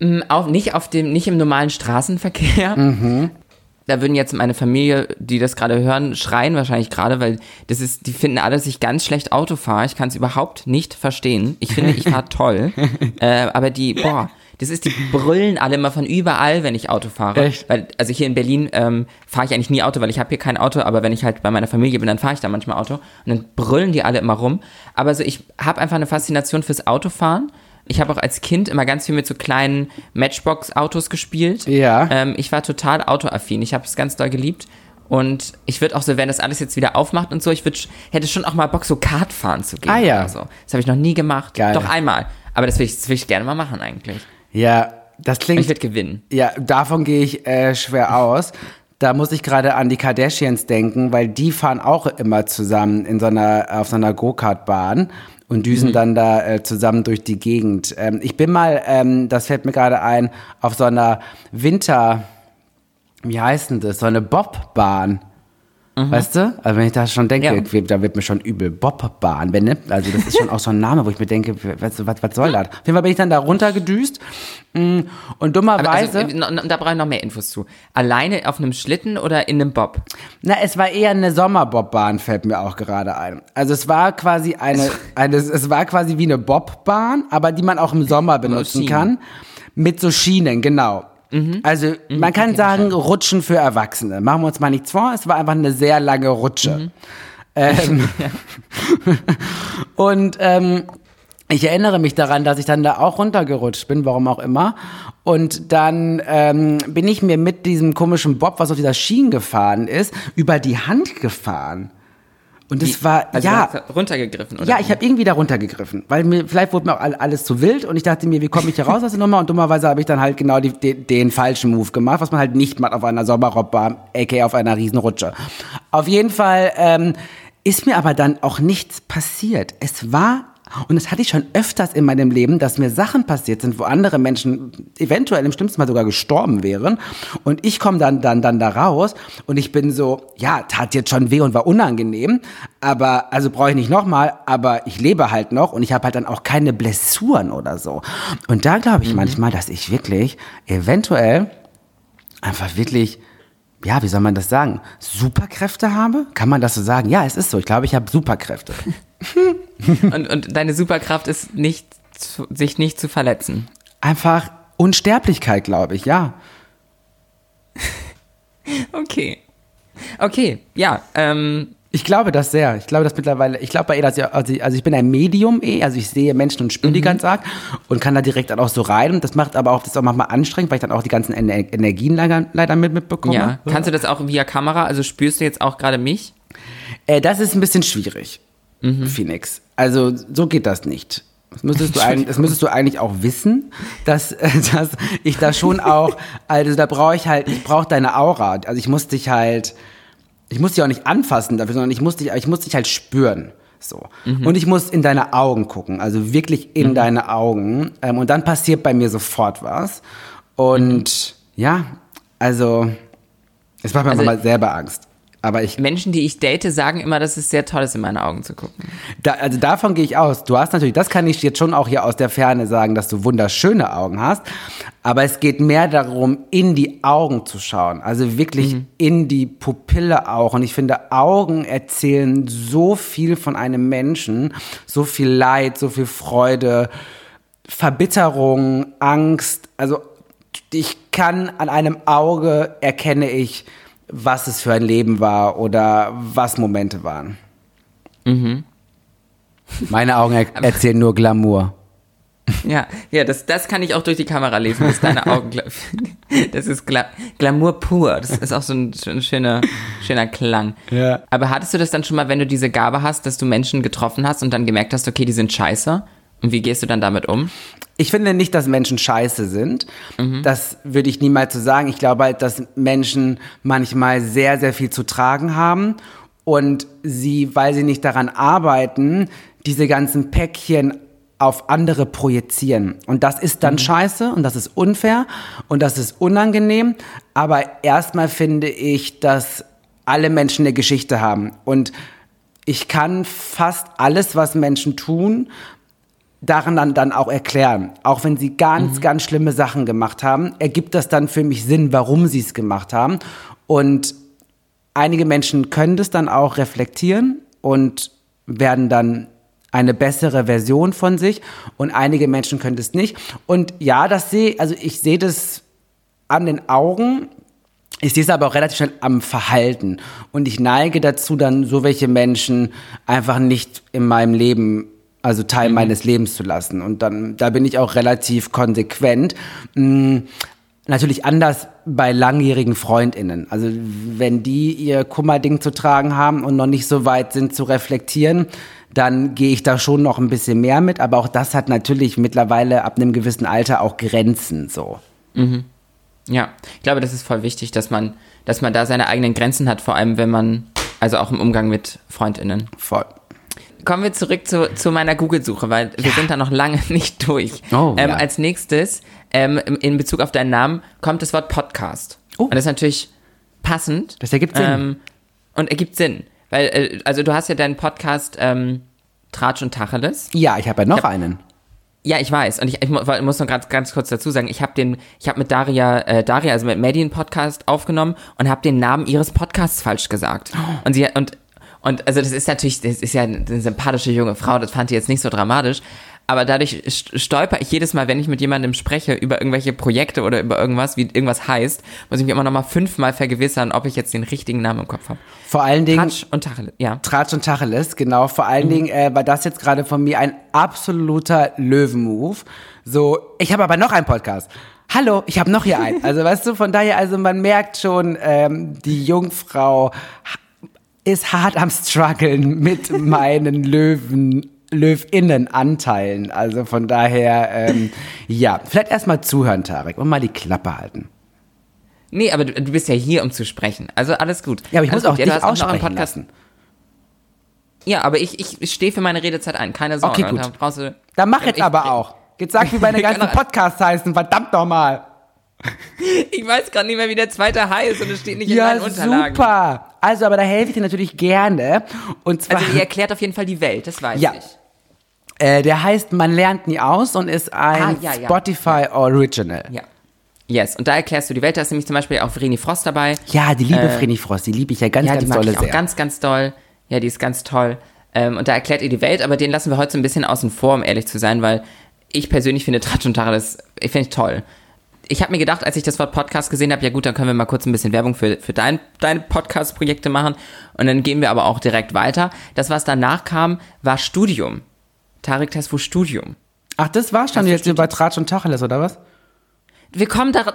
S2: Mm, Auch nicht auf dem, nicht im normalen Straßenverkehr. (laughs) Da würden jetzt meine Familie, die das gerade hören, schreien wahrscheinlich gerade, weil das ist, die finden alle, dass ich ganz schlecht Auto fahre. Ich kann es überhaupt nicht verstehen. Ich finde, ich fahre (laughs) toll. äh, aber die, boah, Das ist, die brüllen alle immer von überall, wenn ich Auto fahre.
S1: Echt?
S2: Weil, also hier in Berlin ähm, fahre ich eigentlich nie Auto, weil ich habe hier kein Auto, aber wenn ich halt bei meiner Familie bin, dann fahre ich da manchmal Auto. Und dann brüllen die alle immer rum. Aber so, ich habe einfach eine Faszination fürs Autofahren. Ich habe auch als Kind immer ganz viel mit so kleinen Matchbox-Autos gespielt.
S1: Ja.
S2: Ähm, ich war total autoaffin. Ich habe es ganz doll geliebt. Und ich würde auch so, wenn das alles jetzt wieder aufmacht und so, ich würd, hätte schon auch mal Bock, so Kart fahren zu gehen.
S1: Ah, ja.
S2: So. Das habe ich noch nie gemacht.
S1: Geil.
S2: Doch einmal. Aber das will ich, das will ich gerne mal machen eigentlich.
S1: Ja, das
S2: Ich
S1: klingt.
S2: würde gewinnen.
S1: Ja, davon gehe ich äh, schwer aus. Da muss ich gerade an die Kardashians denken, weil die fahren auch immer zusammen in so einer, auf so einer Go-Kart-Bahn und düsen dann da äh, zusammen durch die Gegend. Ähm, ich bin mal, ähm, das fällt mir gerade ein, auf so einer Winter, wie heißt denn das, so eine Bobbahn. Weißt du? Also wenn ich da schon denke,
S2: Ja.
S1: da wird mir schon übel. Bobbahn, wenn, ne? Also das ist schon auch so ein Name, wo ich mir denke, was, was, was soll das? Auf jeden Fall bin ich dann da runtergedüst mm, und dummerweise...
S2: also, no- da brauche ich noch mehr Infos zu. Alleine auf einem Schlitten oder in einem Bob?
S1: Na, es war eher eine Sommerbobbahn, fällt mir auch gerade ein. Also es war quasi eine, eine es war quasi wie eine Bobbahn, aber die man auch im Sommer benutzen kann. Mit so Schienen, genau. Also man kann sagen, Rutschen für Erwachsene. Machen wir uns mal nichts vor, es war einfach eine sehr lange Rutsche. Ähm, (laughs) (laughs) und ähm, ich erinnere mich daran, dass ich dann da auch runtergerutscht bin, warum auch immer. Und dann ähm, bin ich mir mit diesem komischen Bob, was auf dieser Schiene gefahren ist, über die Hand gefahren. Und das war,
S2: Also
S1: ja,
S2: runtergegriffen, oder?
S1: ja, ich habe irgendwie da runtergegriffen, weil mir vielleicht wurde mir auch all- alles zu wild und ich dachte mir, wie komme ich hier raus aus der Nummer? Und dummerweise habe ich dann halt genau die, den, den falschen Move gemacht, was man halt nicht macht auf einer Sommerrobbahn, aka auf einer Riesenrutsche. Auf jeden Fall ähm, ist mir aber dann auch nichts passiert. Es war und das hatte ich schon öfters in meinem Leben, dass mir Sachen passiert sind, wo andere Menschen eventuell im schlimmsten Mal sogar gestorben wären. Und ich komme dann, dann, dann da raus und ich bin so, ja, tat jetzt schon weh und war unangenehm. Aber, also brauche ich nicht nochmal, aber ich lebe halt noch und ich habe halt dann auch keine Blessuren oder so. Und da glaube ich manchmal, dass ich wirklich eventuell einfach wirklich, ja, wie soll man das sagen, Superkräfte habe? Kann man das so sagen? Ja, es ist so. Ich glaube, ich habe Superkräfte. (laughs) (laughs)
S2: Und, und deine Superkraft ist nicht, sich nicht zu verletzen.
S1: Einfach Unsterblichkeit, glaube ich, ja. (laughs)
S2: Okay. Okay, ja, ähm,
S1: Ich glaube das sehr. Ich glaube das mittlerweile. Ich glaube bei ihr, dass ich, also ich- also ich bin ein Medium eh, also ich sehe Menschen und spüre die ganz arg und kann da direkt dann auch so rein. Und das macht aber auch, das ist auch manchmal anstrengend, weil ich dann auch die ganzen Ener Energien leider, leider mit mitbekomme.
S2: ja. Kannst du das auch via Kamera? Also spürst du jetzt auch gerade mich?
S1: Äh, das ist ein bisschen schwierig, Phoenix. Also so geht das nicht. Das müsstest, du eigentlich, das müsstest du eigentlich auch wissen, dass, (laughs) dass ich da schon auch, also da brauche ich halt, ich brauche deine Aura. Also ich muss dich halt, ich muss dich auch nicht anfassen dafür, sondern ich muss dich, ich muss dich halt spüren. So. Und ich muss in deine Augen gucken, also wirklich in deine Augen. Ähm, und dann passiert bei mir sofort was. Und ja, also es macht mir
S2: Also-
S1: mal selber Angst. Aber ich
S2: Menschen, die ich date, sagen immer, dass es sehr toll ist, in meine Augen zu gucken.
S1: Da, also davon gehe ich aus. Du hast natürlich, das kann ich jetzt schon auch hier aus der Ferne sagen, dass du wunderschöne Augen hast. Aber es geht mehr darum, in die Augen zu schauen. Also wirklich in die Pupille auch. Und ich finde, Augen erzählen so viel von einem Menschen. So viel Leid, so viel Freude, Verbitterung, Angst. Also ich kann an einem Auge erkenne ich, was es für ein Leben war oder was Momente waren. Meine Augen er erzählen nur Glamour.
S2: Ja, ja, das, das kann ich auch durch die Kamera lesen, dass deine Augen, (laughs) das ist Gla Glamour pur. Das ist auch so ein, schön- schöner, schöner Klang.
S1: Ja.
S2: Aber hattest du das dann schon mal, wenn du diese Gabe hast, dass du Menschen getroffen hast und dann gemerkt hast, okay, die sind scheiße? Und wie gehst du dann damit um?
S1: Ich finde nicht, dass Menschen scheiße sind.
S2: Mhm.
S1: Das würde ich niemals so sagen. Ich glaube halt, dass Menschen manchmal sehr, sehr viel zu tragen haben und sie, weil sie nicht daran arbeiten, diese ganzen Päckchen auf andere projizieren. Und das ist
S2: Mhm.
S1: dann scheiße und das ist unfair und das ist unangenehm. Aber erstmal finde ich, dass alle Menschen eine Geschichte haben. Und ich kann fast alles, was Menschen tun, daran dann, dann auch erklären. Auch wenn sie ganz, ganz schlimme Sachen gemacht haben, ergibt das dann für mich Sinn, warum sie es gemacht haben. Und einige Menschen können das dann auch reflektieren und werden dann eine bessere Version von sich und einige Menschen können das nicht. Und ja, das sehe, also ich sehe das an den Augen, ich sehe es aber auch relativ schnell am Verhalten. Und ich neige dazu, dann so welche Menschen einfach nicht in meinem Leben, also Teil mhm. meines Lebens zu lassen. Und dann, da bin ich auch relativ konsequent. Mhm. Natürlich anders bei langjährigen FreundInnen. Also wenn die ihr Kummerding zu tragen haben und noch nicht so weit sind zu reflektieren, dann gehe ich da schon noch ein bisschen mehr mit. Aber auch das hat natürlich mittlerweile ab einem gewissen Alter auch Grenzen so.
S2: Mhm. Ja, ich glaube, das ist voll wichtig, dass man, dass man da seine eigenen Grenzen hat, vor allem wenn man, also auch im Umgang mit FreundInnen.
S1: Voll.
S2: Kommen wir zurück zu, zu meiner Google-Suche, weil wir sind da noch lange (laughs) nicht durch.
S1: Oh,
S2: ähm,
S1: ja.
S2: Als nächstes, ähm, in Bezug auf deinen Namen, kommt das Wort Podcast.
S1: Oh.
S2: Und das ist natürlich passend.
S1: Das ergibt Sinn.
S2: Ähm, und ergibt Sinn. Weil, äh, also du hast ja deinen Podcast ähm, Tratsch und Tacheles.
S1: Ja, ich habe ja noch einen.
S2: Ja, ich weiß. Und ich, ich mu- muss noch ganz, ganz kurz dazu sagen, ich habe den, ich habe mit Daria, äh, Daria, also mit einen Podcast aufgenommen und habe den Namen ihres Podcasts falsch gesagt. Und sie und und also das ist natürlich, das ist ja eine sympathische junge Frau, das fand ich jetzt nicht so dramatisch. Aber dadurch st- stolper ich jedes Mal, wenn ich mit jemandem spreche über irgendwelche Projekte oder über irgendwas, wie irgendwas heißt, muss ich mich immer noch mal fünfmal vergewissern, ob ich jetzt den richtigen Namen im Kopf habe.
S1: Vor allen Dingen.
S2: Tratsch und Tacheles, ja.
S1: Tratsch und Tacheles, genau. Vor
S2: Mhm.
S1: allen Dingen äh, war das jetzt gerade von mir ein absoluter Löwenmove. So, ich habe aber noch einen Podcast. Hallo, ich habe noch hier einen. Also weißt du, von daher, also man merkt schon, ähm, die Jungfrau ist hart am struggeln mit (laughs) meinen Löwen. Löwinnenanteilen. Also von daher, ähm, ja, vielleicht erstmal zuhören, Tarek, und mal die Klappe halten.
S2: Nee, aber du, du bist ja hier, um zu sprechen. Also alles gut.
S1: Ja, aber ich
S2: alles
S1: muss auch
S2: gut.
S1: dich
S2: hast noch einen
S1: aussprechen
S2: Podcast.
S1: lassen.
S2: Ja, aber ich, ich, stehe für meine Redezeit ein, keine Sorge.
S1: Okay, gut.
S2: Und Da brauchst du,
S1: Dann mach jetzt
S2: Ich-
S1: aber auch. Jetzt sag, wie (laughs) meine ganzen Podcasts heißen, verdammt nochmal.
S2: Ich weiß gerade nicht mehr, wie der zweite heißt und es steht nicht in
S1: Ja,
S2: meinen Unterlagen.
S1: super. Also, aber da helfe ich dir natürlich gerne. Und zwar,
S2: Also ihr erklärt auf jeden Fall die Welt, das weiß
S1: Ja.
S2: ich.
S1: äh, der heißt Man lernt nie aus und ist ein
S2: Ah, ja, ja.
S1: Spotify Original.
S2: Ja. Yes, und da erklärst du die Welt. Da ist nämlich zum Beispiel auch Vreni Frost dabei.
S1: Ja, die liebe Vreni Frost, die liebe ich ja ganz,
S2: Äh, Ja, die
S1: ganz dolle
S2: ich auch
S1: sehr.
S2: ganz, ganz doll. Ja, die ist ganz toll. Ähm, und da erklärt ihr die Welt, aber den lassen wir heute so ein bisschen außen vor, um ehrlich zu sein, weil ich persönlich finde Tratsch und Tacheles, ich finde ich toll. Ich habe mir gedacht, als ich das Wort Podcast gesehen habe, ja gut, dann können wir mal kurz ein bisschen Werbung für, für dein, deine Podcast-Projekte machen. Und dann gehen wir aber auch direkt weiter. Das, was danach kam, war Studium. Tarek Tesfu Studium.
S1: Ach, das war's schon jetzt über Tratsch und Tacheles, oder was?
S2: Wir kommen da.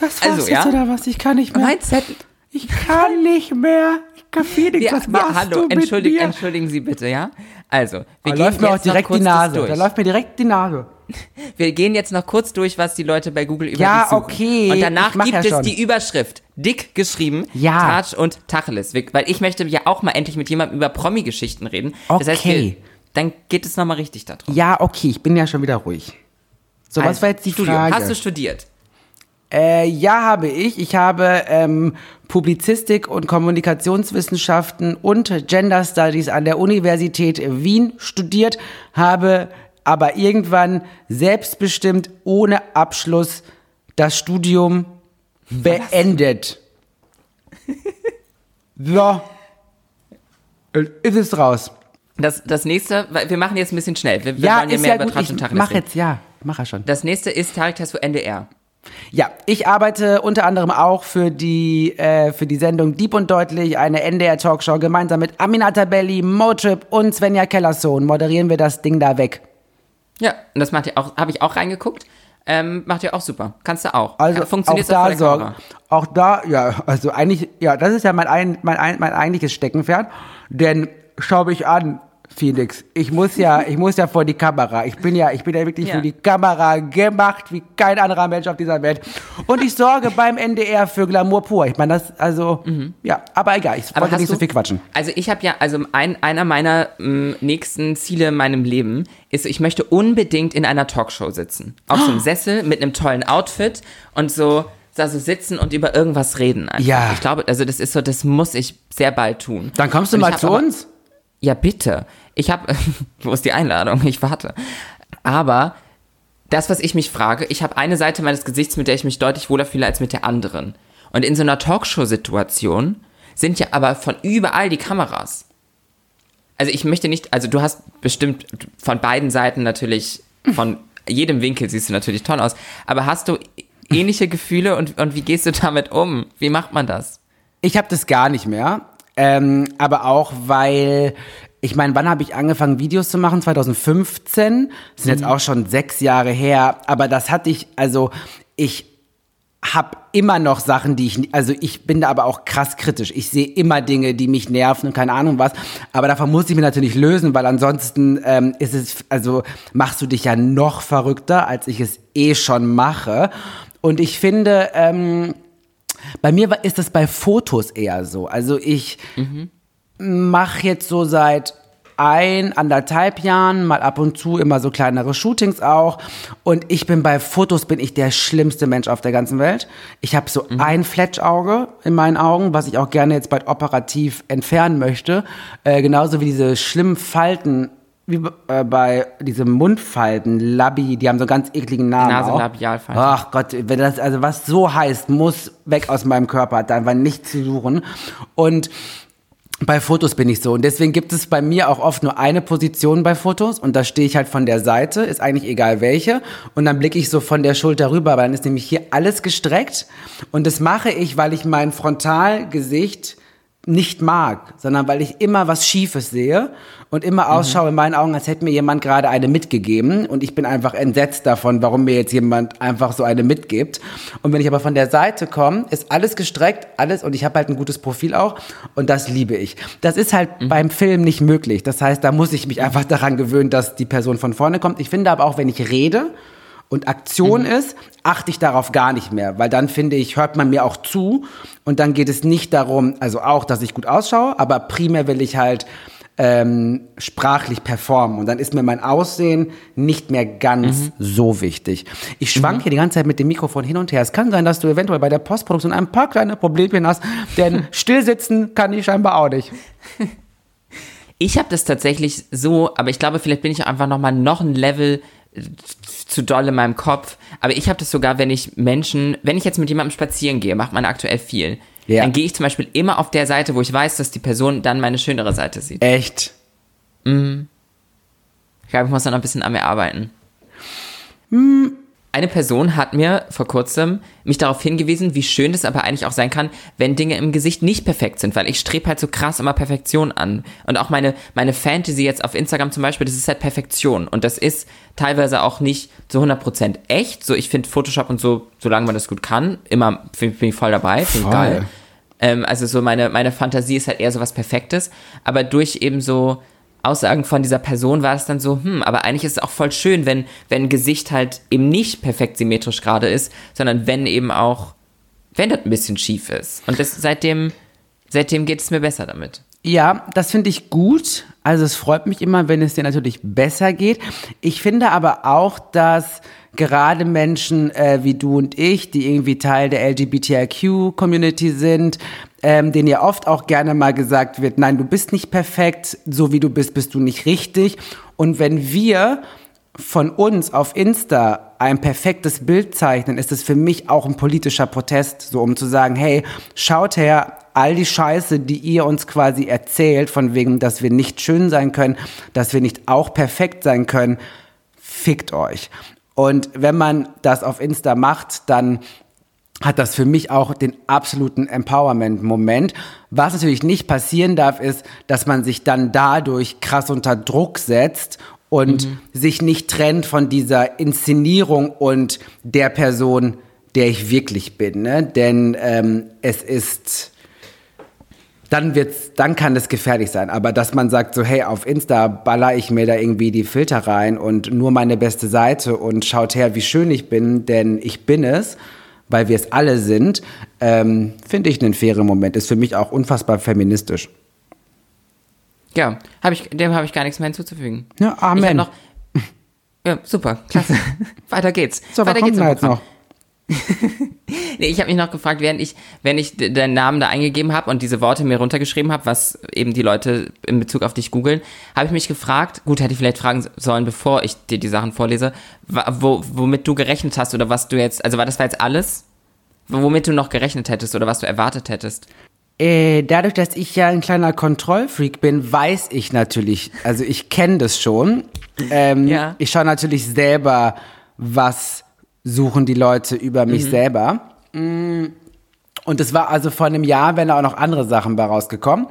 S1: Das
S2: Also,
S1: war's
S2: ja.
S1: jetzt, oder was? Ich kann nicht mehr.
S2: Mein Zettel.
S1: Ich kann nicht mehr. Ich kann Felix,
S2: Wir,
S1: was machst
S2: hallo,
S1: du mit
S2: entschuldigen, entschuldigen Sie bitte, ja? Also, wir
S1: Da
S2: gehen
S1: läuft mir auch direkt die Nase. Da läuft mir direkt die Nase. (laughs)
S2: Wir gehen jetzt noch kurz durch, was die Leute bei Google über
S1: Ja,
S2: dich suchen.
S1: okay,
S2: Und danach gibt
S1: ja
S2: es
S1: schon.
S2: die Überschrift, dick geschrieben,
S1: Ja.
S2: Tatsch und Tacheles. Weil ich möchte ja auch mal endlich mit jemandem über Promi-Geschichten reden. Das heißt, wir,
S1: Okay.
S2: dann geht es nochmal richtig da drauf.
S1: Ja, okay, ich bin ja schon wieder ruhig. So, was
S2: Also,
S1: war jetzt die
S2: Studium.
S1: Frage?
S2: Hast du studiert?
S1: Äh, ja, habe ich. Ich habe ähm, Publizistik und Kommunikationswissenschaften und Gender Studies an der Universität Wien studiert, habe aber irgendwann selbstbestimmt ohne Abschluss das Studium beendet. (laughs) so. Ist es raus.
S2: Das, das nächste, weil wir machen jetzt ein bisschen schnell. Wir, wir
S1: Ja,
S2: wollen ja
S1: ist
S2: mehr
S1: ja
S2: über
S1: gut.
S2: Tratsch
S1: Ich
S2: und Tacheles
S1: mach
S2: reden.
S1: jetzt, ja. Mach er schon.
S2: Das nächste ist Tarek Tesfu NDR.
S1: Ja, ich arbeite unter anderem auch für die, äh, für die Sendung Deep und Deutlich, eine NDR-Talkshow. Gemeinsam mit Aminata Belli, Motrip und Svenja Kellersohn moderieren wir das Ding da weg.
S2: Ja, und das macht ihr auch, habe ich auch reingeguckt. Ähm, macht ihr auch super. Kannst du auch.
S1: Also
S2: Funktioniert
S1: auch da
S2: vor.
S1: Auch da, ja, also eigentlich, ja, das ist ja mein, ein, mein, ein, mein eigentliches Steckenpferd. Denn schau mich an, Felix. Ich muss ja, (laughs) ich muss ja vor die Kamera. Ich bin ja, ich bin ja wirklich
S2: Ja.
S1: für die Kamera gemacht, wie kein anderer Mensch auf dieser Welt. Und ich sorge (laughs) beim NDR für Glamour pur. Ich meine, das, also, ja, aber egal, ich
S2: Mhm. Aber
S1: wollte nicht so
S2: du-
S1: viel quatschen.
S2: Also ich habe ja, also ein, einer meiner m, nächsten Ziele in meinem Leben ist, ich möchte unbedingt in einer Talkshow sitzen. Auf so einem (gasps) Sessel mit einem tollen Outfit und so da so sitzen und über irgendwas reden. Einfach.
S1: Ja.
S2: Ich glaube, also das ist so, das muss ich sehr bald tun.
S1: Dann kommst du mal zu
S2: aber-
S1: uns.
S2: Ja, bitte. Ich habe, (laughs) wo ist die Einladung? Ich warte. Aber das, was ich mich frage, ich habe eine Seite meines Gesichts, mit der ich mich deutlich wohler fühle als mit der anderen. Und in so einer Talkshow-Situation sind ja aber von überall die Kameras. also ich möchte nicht, also du hast bestimmt von beiden Seiten natürlich, von jedem Winkel siehst du natürlich toll aus, aber hast du ähnliche Gefühle und, und wie gehst du damit um? Wie macht man das?
S1: Ich habe das gar nicht mehr. Ähm, aber auch, weil, ich meine, wann habe ich angefangen, Videos zu machen? 2015. Das sind jetzt auch schon sechs Jahre her. Aber das hatte ich, also ich habe immer noch Sachen, die ich, also ich bin da aber auch krass kritisch. Ich sehe immer Dinge, die mich nerven und keine Ahnung was. Aber davon muss ich mich natürlich lösen, weil ansonsten ähm, ist es, also machst du dich ja noch verrückter, als ich es eh schon mache. Und ich finde, ähm, bei mir ist das bei Fotos eher so. Also ich mhm. mache jetzt so seit ein, anderthalb Jahren, mal ab und zu immer so kleinere Shootings auch. Und ich bin bei Fotos bin ich der schlimmste Mensch auf der ganzen Welt. Ich habe so mhm. ein Fletschauge in meinen Augen, was ich auch gerne jetzt bald operativ entfernen möchte. Äh, genauso wie diese schlimmen Falten wie äh, bei diesem Mundfalten, Labi, die haben so einen ganz ekligen Namen.
S2: Nasenlabialfalten.
S1: Ach Gott, wenn das, also was so heißt, muss weg aus meinem Körper, hat einfach nichts zu suchen. Und bei Fotos bin ich so. Und deswegen gibt es bei mir auch oft nur eine Position bei Fotos. Und da stehe ich halt von der Seite, ist eigentlich egal welche. Und dann blicke ich so von der Schulter rüber, aber dann ist nämlich hier alles gestreckt. Und das mache ich, weil ich mein Frontalgesicht nicht mag, sondern weil ich immer was Schiefes sehe und immer ausschaue in meinen Augen, als hätte mir jemand gerade eine mitgegeben und ich bin einfach entsetzt davon, warum mir jetzt jemand einfach so eine mitgibt. Und wenn ich aber von der Seite komme, ist alles gestreckt, alles und ich habe halt ein gutes Profil auch und das liebe ich. Das ist halt mhm. beim Film nicht möglich. Das heißt, da muss ich mich einfach daran gewöhnen, dass die Person von vorne kommt. Ich finde aber auch, wenn ich rede, und Aktion mhm. ist, achte ich darauf gar nicht mehr, weil dann finde ich, hört man mir auch zu und dann geht es nicht darum, also auch, dass ich gut ausschaue, aber primär will ich halt ähm, sprachlich performen und dann ist mir mein Aussehen nicht mehr ganz mhm. so wichtig. Ich schwank mhm. hier die ganze Zeit mit dem Mikrofon hin und her. Es kann sein, dass du eventuell bei der Postproduktion ein paar kleine Problemchen hast, denn (laughs) stillsitzen kann ich scheinbar auch nicht.
S2: Ich habe das tatsächlich so, aber ich glaube, vielleicht bin ich einfach noch mal noch ein Level zu doll in meinem Kopf. Aber ich habe das sogar, wenn ich Menschen, wenn ich jetzt mit jemandem spazieren gehe, macht man aktuell viel, ja. dann gehe ich zum Beispiel immer auf der Seite, wo ich weiß, dass die Person dann meine schönere Seite sieht.
S1: Echt?
S2: Mhm. Ich glaube, ich muss da noch ein bisschen an mir arbeiten.
S1: Mhm
S2: eine Person hat mir vor kurzem mich darauf hingewiesen, wie schön es aber eigentlich auch sein kann, wenn Dinge im Gesicht nicht perfekt sind, weil ich strebe halt so krass immer Perfektion an. Und auch meine, meine Fantasy jetzt auf Instagram zum Beispiel, das ist halt Perfektion. Und das ist teilweise auch nicht zu 100% echt. So, ich finde Photoshop und so, solange man das gut kann, immer bin ich voll dabei, finde ich geil. Ähm, also so meine, meine Fantasie ist halt eher so was Perfektes. Aber durch eben so Aussagen von dieser Person war es dann so, hm, aber eigentlich ist es auch voll schön, wenn, wenn ein Gesicht halt eben nicht perfekt symmetrisch gerade ist, sondern wenn eben auch, wenn das ein bisschen schief ist. Und das, seitdem, seitdem geht es mir besser damit.
S1: Ja, das finde ich gut. Also es freut mich immer, wenn es dir natürlich besser geht. Ich finde aber auch, dass gerade Menschen äh, wie du und ich, die irgendwie Teil der LGBTIQ-Community sind, ähm, denen ja oft auch gerne mal gesagt wird, nein, du bist nicht perfekt, so wie du bist, bist du nicht richtig. Und wenn wir von uns auf Insta ein perfektes Bild zeichnen, ist es für mich auch ein politischer Protest, so um zu sagen, hey, schaut her, all die Scheiße, die ihr uns quasi erzählt, von wegen, dass wir nicht schön sein können, dass wir nicht auch perfekt sein können, fickt euch. Und wenn man das auf Insta macht, dann hat das für mich auch den absoluten Empowerment-Moment. Was natürlich nicht passieren darf, ist, dass man sich dann dadurch krass unter Druck setzt und mhm. sich nicht trennt von dieser Inszenierung und der Person, der ich wirklich bin. Ne? Denn ähm, es ist dann wird's, dann kann es gefährlich sein. Aber dass man sagt so, hey, auf Insta baller ich mir da irgendwie die Filter rein und nur meine beste Seite und schaut her, wie schön ich bin, denn ich bin es, weil wir es alle sind, ähm, finde ich einen fairen Moment. Ist für mich auch unfassbar feministisch.
S2: Ja, hab ich, dem habe ich gar nichts mehr hinzuzufügen.
S1: Ja, Amen.
S2: Noch, ja, super, klasse. (laughs) Weiter geht's.
S1: So,
S2: Weiter
S1: was kommt geht's jetzt noch? (laughs) (laughs)
S2: nee, ich habe mich noch gefragt, während ich, wenn ich deinen Namen da eingegeben habe und diese Worte mir runtergeschrieben habe, was eben die Leute in Bezug auf dich googeln, habe ich mich gefragt, gut, hätte ich vielleicht fragen sollen, bevor ich dir die Sachen vorlese, wo, womit du gerechnet hast oder was du jetzt, also war das war jetzt alles? Womit du noch gerechnet hättest oder was du erwartet hättest?
S1: Äh, dadurch, dass ich ja ein kleiner Kontrollfreak bin, weiß ich natürlich, also ich kenne das schon. Ähm,
S2: Ja.
S1: Ich schaue natürlich selber, was suchen die Leute über mich selber. Mm. Und es war also vor einem Jahr, wenn da auch noch andere Sachen bei rausgekommen.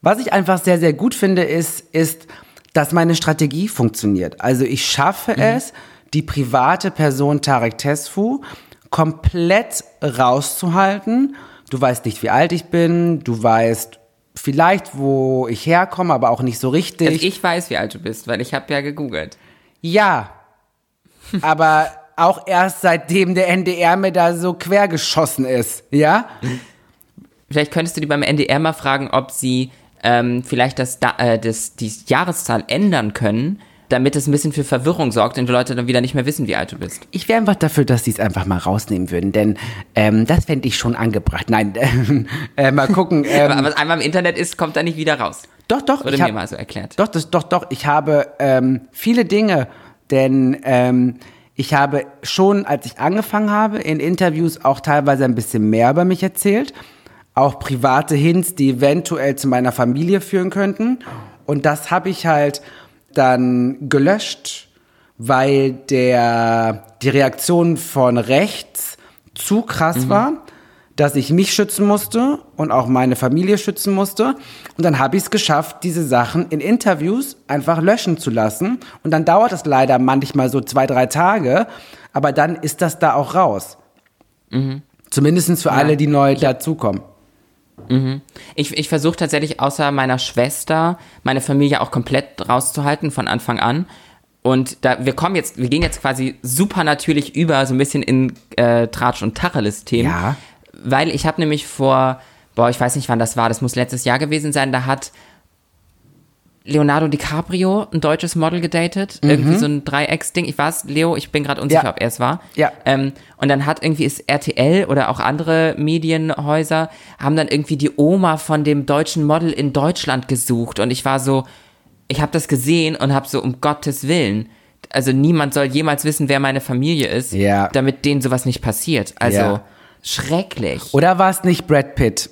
S1: Was ich einfach sehr, sehr gut finde, ist, ist, dass meine Strategie funktioniert. Also ich schaffe es, die private Person Tarek Tesfu komplett rauszuhalten. Du weißt nicht, wie alt ich bin, du weißt vielleicht, wo ich herkomme, aber auch nicht so richtig.
S2: Also ich weiß, wie alt du bist, weil ich habe ja gegoogelt.
S1: Ja, (laughs) aber auch erst seitdem der NDR mir da so quergeschossen ist, ja?
S2: Vielleicht könntest du die beim NDR mal fragen, ob sie ähm, vielleicht das, da, äh, das, die Jahreszahl ändern können, damit es ein bisschen für Verwirrung sorgt und die Leute dann wieder nicht mehr wissen, wie alt du bist.
S1: Ich wäre einfach dafür, dass sie es einfach mal rausnehmen würden, denn ähm, das fände ich schon angebracht. Nein, (laughs) äh, mal gucken. (laughs) Ähm,
S2: Aber was einmal im Internet ist, kommt da nicht wieder raus.
S1: doch, doch,
S2: Wurde
S1: ich
S2: mir
S1: hab,
S2: mal so erklärt.
S1: Doch, das, doch, doch. Ich habe ähm, viele Dinge, denn ähm, ich habe schon, als ich angefangen habe, in Interviews auch teilweise ein bisschen mehr über mich erzählt. Auch private Hints, die eventuell zu meiner Familie führen könnten. Und das habe ich halt dann gelöscht, weil der, die Reaktion von rechts zu krass war, dass ich mich schützen musste und auch meine Familie schützen musste. Und dann habe ich es geschafft, diese Sachen in Interviews einfach löschen zu lassen. Und dann dauert es leider manchmal so zwei, drei Tage, aber dann ist das da auch raus. Zumindest für alle, die neu dazukommen.
S2: Ich, ich versuche tatsächlich außer meiner Schwester meine Familie auch komplett rauszuhalten von Anfang an. Und da wir kommen jetzt, wir gehen jetzt quasi super natürlich über, so ein bisschen in äh, Tratsch und Tacheles-Themen.
S1: Ja.
S2: Weil ich habe nämlich vor, boah, ich weiß nicht wann das war, das muss letztes Jahr gewesen sein, da hat Leonardo DiCaprio ein deutsches Model gedatet, irgendwie so ein Dreiecksding. Ich weiß, Leo, ich bin gerade unsicher,
S1: Ja.
S2: ob er es war.
S1: Ja.
S2: Ähm, und dann hat irgendwie ist RTL oder auch andere Medienhäuser haben dann irgendwie die Oma von dem deutschen Model in Deutschland gesucht und ich war so, ich habe das gesehen und habe so um Gottes Willen, also niemand soll jemals wissen, wer meine Familie ist,
S1: Ja.
S2: damit denen sowas nicht passiert. Also
S1: Ja.
S2: Schrecklich.
S1: Oder war es nicht Brad Pitt?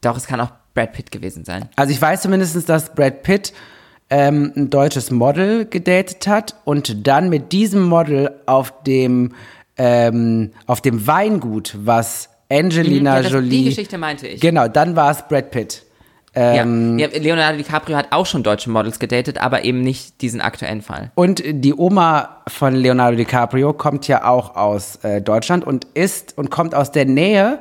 S2: Doch, es kann auch Brad Pitt gewesen sein.
S1: Also ich weiß zumindest, dass Brad Pitt ähm, ein deutsches Model gedatet hat und dann mit diesem Model auf dem, ähm, auf dem Weingut, was Angelina
S2: Mhm, Ja, das,
S1: Jolie...
S2: die Geschichte meinte ich.
S1: Genau, dann war es Brad Pitt. Ähm,
S2: ja. Leonardo DiCaprio hat auch schon deutsche Models gedatet, aber eben nicht diesen aktuellen Fall.
S1: Und die Oma von Leonardo DiCaprio kommt ja auch aus äh, Deutschland und ist und kommt aus der Nähe,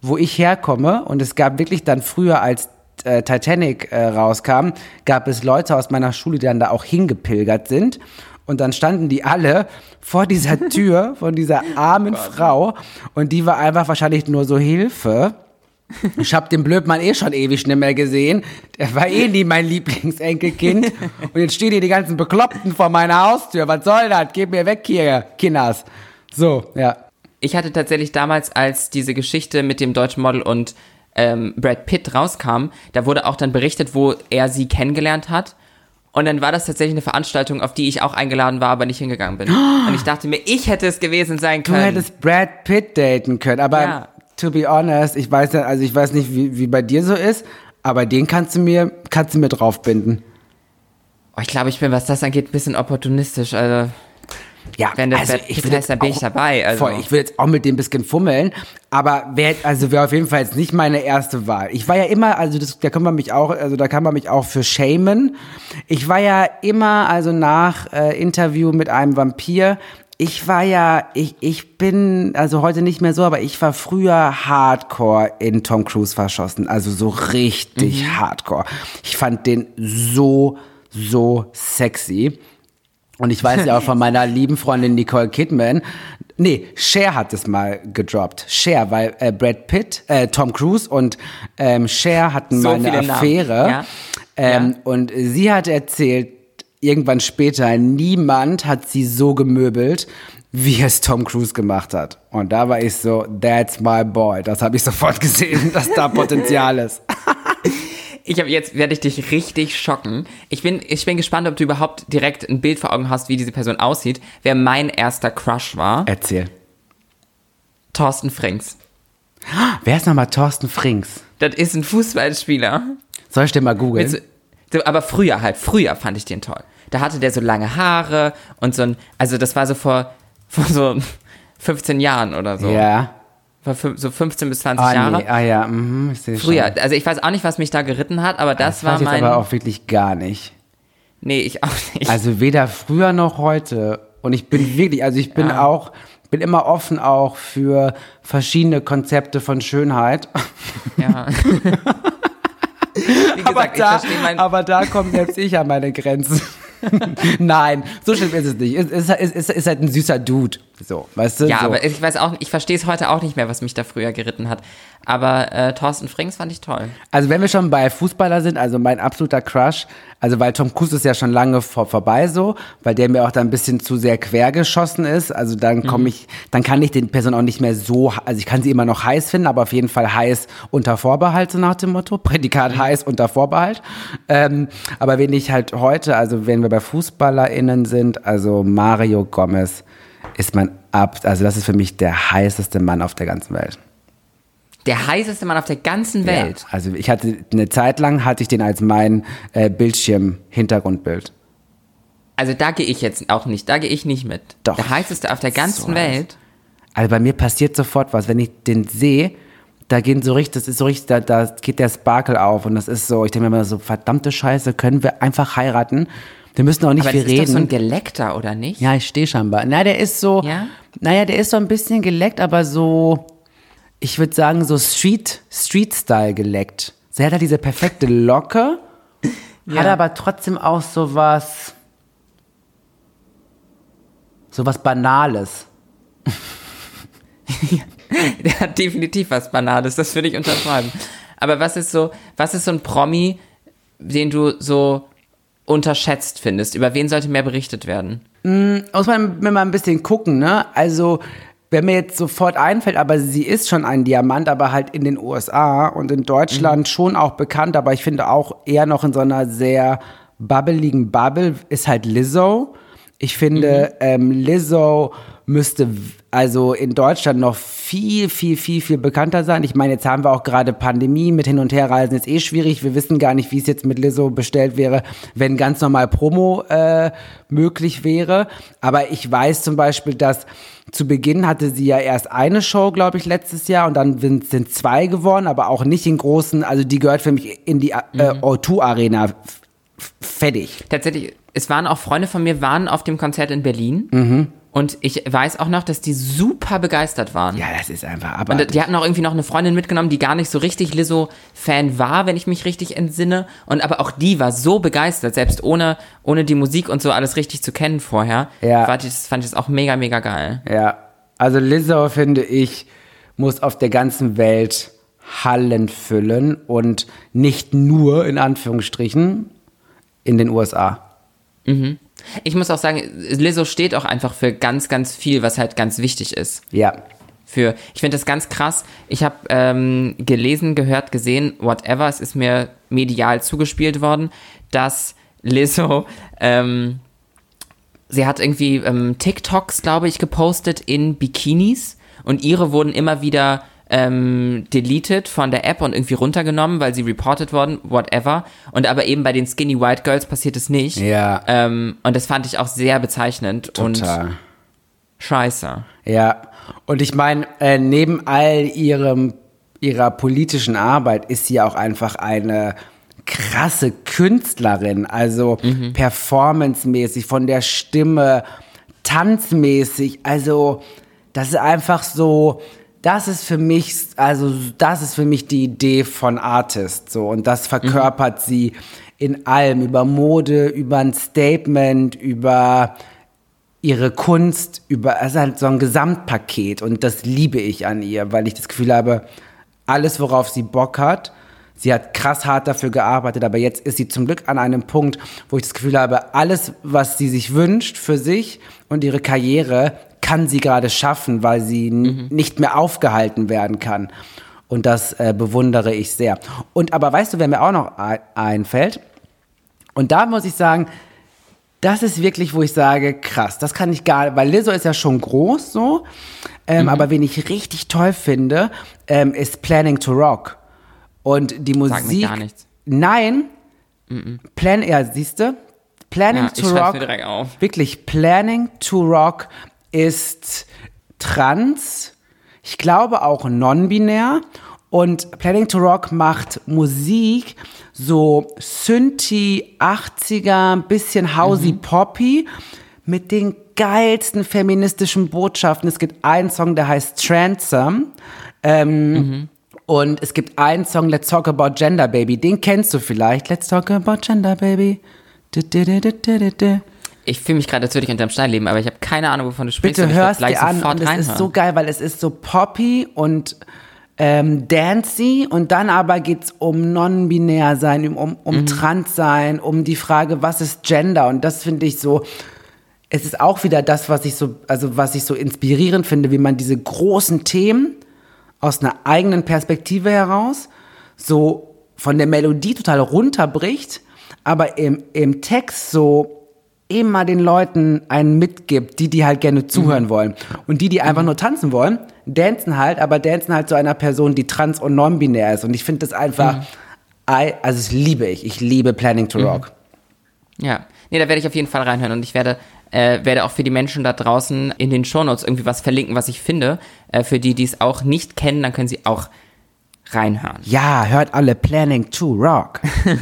S1: wo ich herkomme. Und es gab wirklich dann früher, als äh, Titanic äh, rauskam, gab es Leute aus meiner Schule, die dann da auch hingepilgert sind. Und dann standen die alle vor dieser (laughs) Tür von dieser armen Frau. Und die war einfach wahrscheinlich nur so Hilfe. Ich hab den Blödmann eh schon ewig nicht mehr gesehen. Der war eh nie mein Lieblingsenkelkind. Und jetzt stehen hier die ganzen Bekloppten vor meiner Haustür. Was soll das? Geht mir weg hier, Kinders. So, ja.
S2: Ich hatte tatsächlich damals, als diese Geschichte mit dem deutschen Model und ähm, Brad Pitt rauskam, da wurde auch dann berichtet, wo er sie kennengelernt hat. Und dann war das tatsächlich eine Veranstaltung, auf die ich auch eingeladen war, aber nicht hingegangen bin. Und ich dachte mir, ich hätte es gewesen sein
S1: Du
S2: können.
S1: hättest Brad Pitt daten können. Aber
S2: Ja.
S1: To be honest, ich weiß ja, also ich weiß nicht, wie, wie bei dir so ist, aber den kannst du mir, kannst du mir draufbinden.
S2: oh, ich glaube, ich bin, was das angeht, ein bisschen opportunistisch. Also,
S1: Ja,
S2: Wenn das
S1: also ich will
S2: dann bin
S1: jetzt
S2: ich dabei, also.
S1: Voll, ich will jetzt auch mit dem bisschen fummeln, aber wäre also wäre auf jeden Fall jetzt nicht meine erste Wahl. Ich war ja immer, also das, da kann man mich auch, also da kann man mich auch für shamen. Ich war ja immer, also nach äh, Interview mit einem Vampir, ich war ja, ich, ich bin, also heute nicht mehr so, aber ich war früher hardcore in Tom Cruise verschossen. Also so richtig hardcore. Ich fand den so, so sexy. Und ich weiß ja auch von (laughs) meiner lieben Freundin Nicole Kidman. Nee, Cher hat es mal gedroppt. Cher, weil äh, Brad Pitt, äh, Tom Cruise und ähm, Cher hatten
S2: So
S1: mal eine. Affäre.
S2: Ja.
S1: Ähm,
S2: Ja.
S1: Und sie hat erzählt, irgendwann später, niemand hat sie so gemöbelt, wie es Tom Cruise gemacht hat. Und da war ich so, that's my boy. Das habe ich sofort gesehen, (laughs) dass da Potenzial ist.
S2: Ich habe jetzt werde ich dich richtig schocken. Ich bin ich bin gespannt, ob du überhaupt direkt ein Bild vor Augen hast, wie diese Person aussieht. Wer mein erster Crush war,
S1: Erzähl.
S2: Thorsten Frings.
S1: Wer ist nochmal Thorsten Frings?
S2: Das ist ein Fußballspieler.
S1: Soll ich den mal googeln?
S2: So, aber früher halt, früher fand ich den toll. Da hatte der so lange Haare und so ein, also das war so vor, (laughs) vor so 15 Jahren oder so.
S1: ja.
S2: Vor so 15 bis 20
S1: Ah,
S2: Jahre.
S1: nee. ah ja, mhm, ich sehe
S2: Früher,
S1: schon.
S2: also ich weiß auch nicht, was mich da geritten hat, aber das,
S1: Das
S2: war mein.
S1: jetzt aber auch wirklich gar nicht.
S2: nee, ich auch nicht.
S1: Also weder früher noch heute. Und ich bin wirklich, also ich bin
S2: Ja.
S1: auch, bin immer offen auch für verschiedene Konzepte von Schönheit.
S2: ja. (laughs) (laughs) (laughs) Wie gesagt, verstehe mein.
S1: aber da komme selbst ich an meine Grenzen. (laughs) Nein, so schlimm ist es nicht. Es ist, ist, ist, ist halt ein süßer Dude. So, weißt du?
S2: ja,
S1: so.
S2: aber ich weiß auch, ich verstehe es heute auch nicht mehr, was mich da früher geritten hat. Aber äh, Thorsten Frings fand ich toll.
S1: Also wenn wir schon bei Fußballer sind, also mein absoluter Crush, also weil Tom Cruise ist ja schon lange vor, vorbei so, weil der mir auch da ein bisschen zu sehr quer geschossen ist. Also dann komme ich, dann kann ich den Person auch nicht mehr so, also ich kann sie immer noch heiß finden, aber auf jeden Fall heiß unter Vorbehalt, so nach dem Motto. (laughs) Prädikat heiß unter Vorbehalt. Ähm, aber wenn ich halt heute, also wenn wir bei FußballerInnen sind, also Mario Gomez ist mein Ab, also das ist für mich der heißeste Mann auf der ganzen Welt.
S2: Der heißeste Mann auf der ganzen Welt.
S1: Ja, also ich hatte eine Zeit lang hatte ich den als mein äh, Bildschirm-Hintergrundbild.
S2: Also da gehe ich jetzt auch nicht, da gehe ich nicht mit.
S1: Doch.
S2: Der heißeste auf der ganzen
S1: So
S2: Welt.
S1: Also bei mir passiert sofort was, wenn ich den sehe, da gehen so richtig, das ist so richtig, da, da geht der Sparkle auf und das ist so, ich denke mir immer so, verdammte Scheiße, können wir einfach heiraten? Wir müssen auch nicht
S2: Aber
S1: viel
S2: das ist doch so ein
S1: reden.
S2: Geleckter, oder nicht?
S1: ja, ich stehe scheinbar. Na, der ist so,
S2: Ja?
S1: naja, der ist so ein bisschen geleckt, aber so, ich würde sagen, so Street, Street-Style geleckt. So, er hat halt diese perfekte Locke, hat aber trotzdem auch so was, so was Banales. (laughs)
S2: Der hat definitiv was Banales, das würde ich unterschreiben. Aber was ist so, was ist so ein Promi, den du so unterschätzt findest? Über wen sollte mehr berichtet werden?
S1: Muss man mal ein bisschen gucken, ne? Also, wer mir jetzt sofort einfällt, aber sie ist schon ein Diamant, aber halt in den USA und in Deutschland schon auch bekannt, aber ich finde auch eher noch in so einer sehr bubbeligen Bubble, ist halt Lizzo. Ich finde, ähm, Lizzo müsste also in Deutschland noch viel, viel, viel, viel bekannter sein. Ich meine, jetzt haben wir auch gerade Pandemie mit Hin- und Herreisen, ist eh schwierig. Wir wissen gar nicht, wie es jetzt mit Lizzo bestellt wäre, wenn ganz normal Promo äh, möglich wäre. Aber ich weiß zum Beispiel, dass zu Beginn hatte sie ja erst eine Show, glaube ich, letztes Jahr und dann sind, zwei geworden, aber auch nicht in großen, also die gehört für mich in die äh, O2-Arena f- f- fertig.
S2: Tatsächlich, es waren auch Freunde von mir, waren auf dem Konzert in Berlin.
S1: Mhm.
S2: Und ich weiß auch noch, dass die super begeistert waren.
S1: Ja, das ist einfach, aber
S2: Und die hatten auch irgendwie noch eine Freundin mitgenommen, die gar nicht so richtig Lizzo-Fan war, wenn ich mich richtig entsinne. Und aber auch die war so begeistert, selbst ohne, ohne die Musik und so alles richtig zu kennen vorher.
S1: Ja.
S2: Fand ich, das fand ich das auch mega, mega geil.
S1: Ja, also Lizzo, finde ich, muss auf der ganzen Welt Hallen füllen und nicht nur, in Anführungsstrichen, in den USA.
S2: Ich muss auch sagen, Lizzo steht auch einfach für ganz, ganz viel, was halt ganz wichtig ist.
S1: Ja,
S2: Für, ich finde das ganz krass. Ich habe ähm, gelesen, gehört, gesehen, whatever, es ist mir medial zugespielt worden, dass Lizzo, ähm, sie hat irgendwie ähm, TikToks, glaube ich, gepostet in Bikinis und ihre wurden immer wieder ähm, deleted von der App und irgendwie runtergenommen, weil sie reported worden, whatever. Und aber eben bei den Skinny White Girls passiert es nicht.
S1: Ja.
S2: Ähm, und das fand ich auch sehr bezeichnend und
S1: total.
S2: scheiße.
S1: Ja, und ich meine, äh, neben all ihrem, ihrer politischen Arbeit ist sie auch einfach eine krasse Künstlerin, also performancemäßig, von der Stimme, tanzmäßig, also das ist einfach so, das ist für mich, also das ist für mich die Idee von Artist, so. Und das verkörpert sie in allem, über Mode, über ein Statement, über ihre Kunst über, also halt so ein Gesamtpaket. Und das liebe ich an ihr, weil ich das Gefühl habe, alles, worauf sie Bock hat, sie hat krass hart dafür gearbeitet, aber jetzt ist sie zum Glück an einem Punkt, wo ich das Gefühl habe, alles, was sie sich wünscht für sich und ihre Karriere, kann sie gerade schaffen, weil sie n- nicht mehr aufgehalten werden kann. Und das äh, bewundere ich sehr. Und aber weißt du, wer mir auch noch ein- einfällt? Und da muss ich sagen, das ist wirklich, wo ich sage, krass, das kann ich gar, weil Lizzo ist ja schon groß so, ähm, aber wen ich richtig toll finde, ähm, ist Planning to Rock. Und die Musik.
S2: Sag mir gar nichts.
S1: Nein. Plan, ja, siehst du? Planning
S2: Ja,
S1: to Rock. Wirklich, Planning to Rock ist trans, ich glaube auch non-binär. Und Planning to Rock macht Musik so Synthi 80er, ein bisschen Housey Poppy mit den geilsten feministischen Botschaften. Es gibt einen Song, der heißt Transom. Ähm, Und es gibt einen Song, Let's Talk About Gender Baby. Den kennst du vielleicht. Let's Talk About Gender Baby. Du, du, du.
S2: Ich fühle mich gerade, als würde ich unterm Stein leben, aber ich habe keine Ahnung, wovon du sprichst.
S1: Bitte hörst
S2: gleich
S1: dir an und es ist so geil, weil es ist so poppy und ähm, dancey und dann aber geht's um non-binär sein, um, um,
S2: Mhm.
S1: um trans sein, um die Frage, was ist Gender und das finde ich so, es ist auch wieder das, was ich so, also was ich so inspirierend finde, wie man diese großen Themen aus einer eigenen Perspektive heraus so von der Melodie total runterbricht, aber im, im Text so immer den Leuten einen mitgibt, die, die halt gerne zuhören wollen. Und die, die einfach nur tanzen wollen, dancen halt, aber dancen halt zu einer Person, die trans und non-binär ist. Und ich finde das einfach, I, also das liebe ich. Ich liebe Planning to Rock.
S2: Ja, nee, da werde ich auf jeden Fall reinhören und ich werde, äh, werde auch für die Menschen da draußen in den Shownotes irgendwie was verlinken, was ich finde. Äh, für die, die es auch nicht kennen, dann können sie auch reinhören.
S1: Ja, hört alle Planning to Rock. (laughs)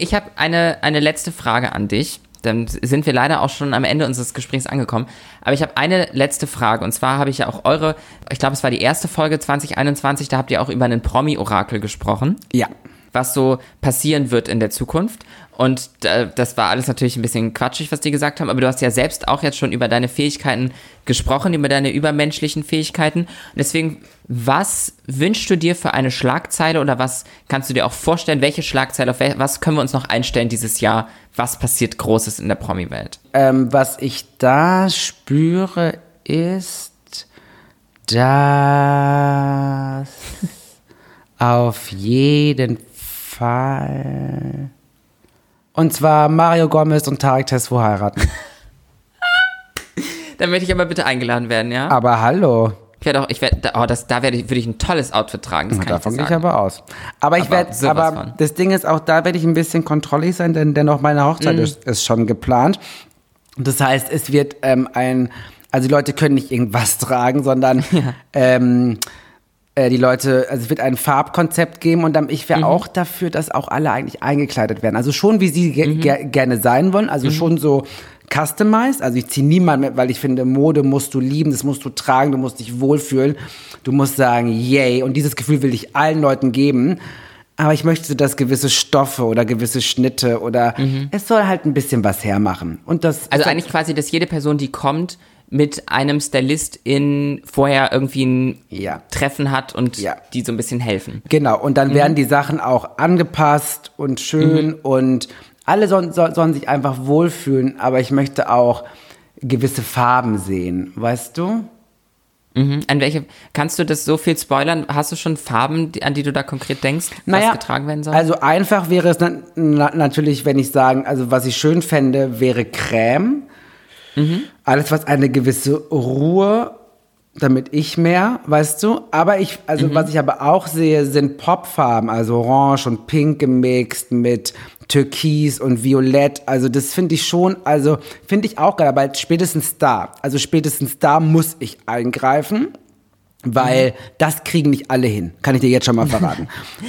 S2: Ich habe eine, eine letzte Frage an dich. Dann sind wir leider auch schon am Ende unseres Gesprächs angekommen. Aber ich habe eine letzte Frage. Und zwar habe ich ja auch eure, ich glaube, es war die erste Folge 2021, da habt ihr auch über einen Promi-Orakel gesprochen.
S1: Ja.
S2: Was so passieren wird in der Zukunft. Und das war alles natürlich ein bisschen quatschig, was die gesagt haben, aber du hast ja selbst auch jetzt schon über deine Fähigkeiten gesprochen, über deine übermenschlichen Fähigkeiten. Und deswegen, was wünschst du dir für eine Schlagzeile oder was kannst du dir auch vorstellen, welche Schlagzeile, auf was können wir uns noch einstellen dieses Jahr? Was passiert Großes in der Promi-Welt?
S1: Ähm, was ich da spüre, ist, dass (laughs) auf jeden Fall. Und zwar Mario Gomez und Tarek Tesfu heiraten. (laughs)
S2: Dann möchte ich aber bitte eingeladen werden, ja?
S1: Aber hallo.
S2: Ich werde auch, ich werde, oh, das, da werde ich, würde ich ein tolles Outfit tragen, das kann
S1: Davon
S2: ich
S1: gehe ich aber aus. Aber ich
S2: Aber
S1: werde, aber
S2: von.
S1: das Ding ist auch, da werde ich ein bisschen kontrollig sein, denn dennoch meine Hochzeit
S2: Mhm.
S1: ist, ist schon geplant. Das heißt, es wird ähm, ein, also die Leute können nicht irgendwas tragen, sondern (laughs) ähm, äh, die Leute, also es wird ein Farbkonzept geben und dann, ich wäre auch dafür, dass auch alle eigentlich eingekleidet werden. Also schon, wie sie ge ge gerne sein wollen, also schon so customized. Also ich ziehe niemanden mit, weil ich finde, Mode musst du lieben, das musst du tragen, du musst dich wohlfühlen. Du musst sagen, yay. Und dieses Gefühl will ich allen Leuten geben. Aber ich möchte, dass gewisse Stoffe oder gewisse Schnitte oder es soll halt ein bisschen was hermachen. Und das
S2: Also eigentlich quasi, dass jede Person, die kommt, mit einem Stylist in vorher irgendwie ein
S1: Ja.
S2: Treffen hat und
S1: Ja.
S2: die so ein bisschen helfen.
S1: Genau, und dann werden die Sachen auch angepasst und schön und alle sollen, soll, sollen sich einfach wohlfühlen, aber ich möchte auch gewisse Farben sehen, weißt du?
S2: Mhm. An welche, kannst du das so viel spoilern? Hast du schon Farben, an die du da konkret denkst, was getragen werden soll?
S1: Also einfach wäre es na, na, natürlich, wenn ich sagen, also was ich schön fände, wäre Creme.
S2: Mhm.
S1: Alles, was eine gewisse Ruhe, damit ich mehr, weißt du? Aber ich, also
S2: Mhm.
S1: was ich aber auch sehe, sind Popfarben, also Orange und Pink gemixt mit Türkis und Violett. Also das finde ich schon, also finde ich auch geil, aber spätestens da, also spätestens da muss ich eingreifen. Weil das kriegen nicht alle hin, kann ich dir jetzt schon mal (laughs) verraten.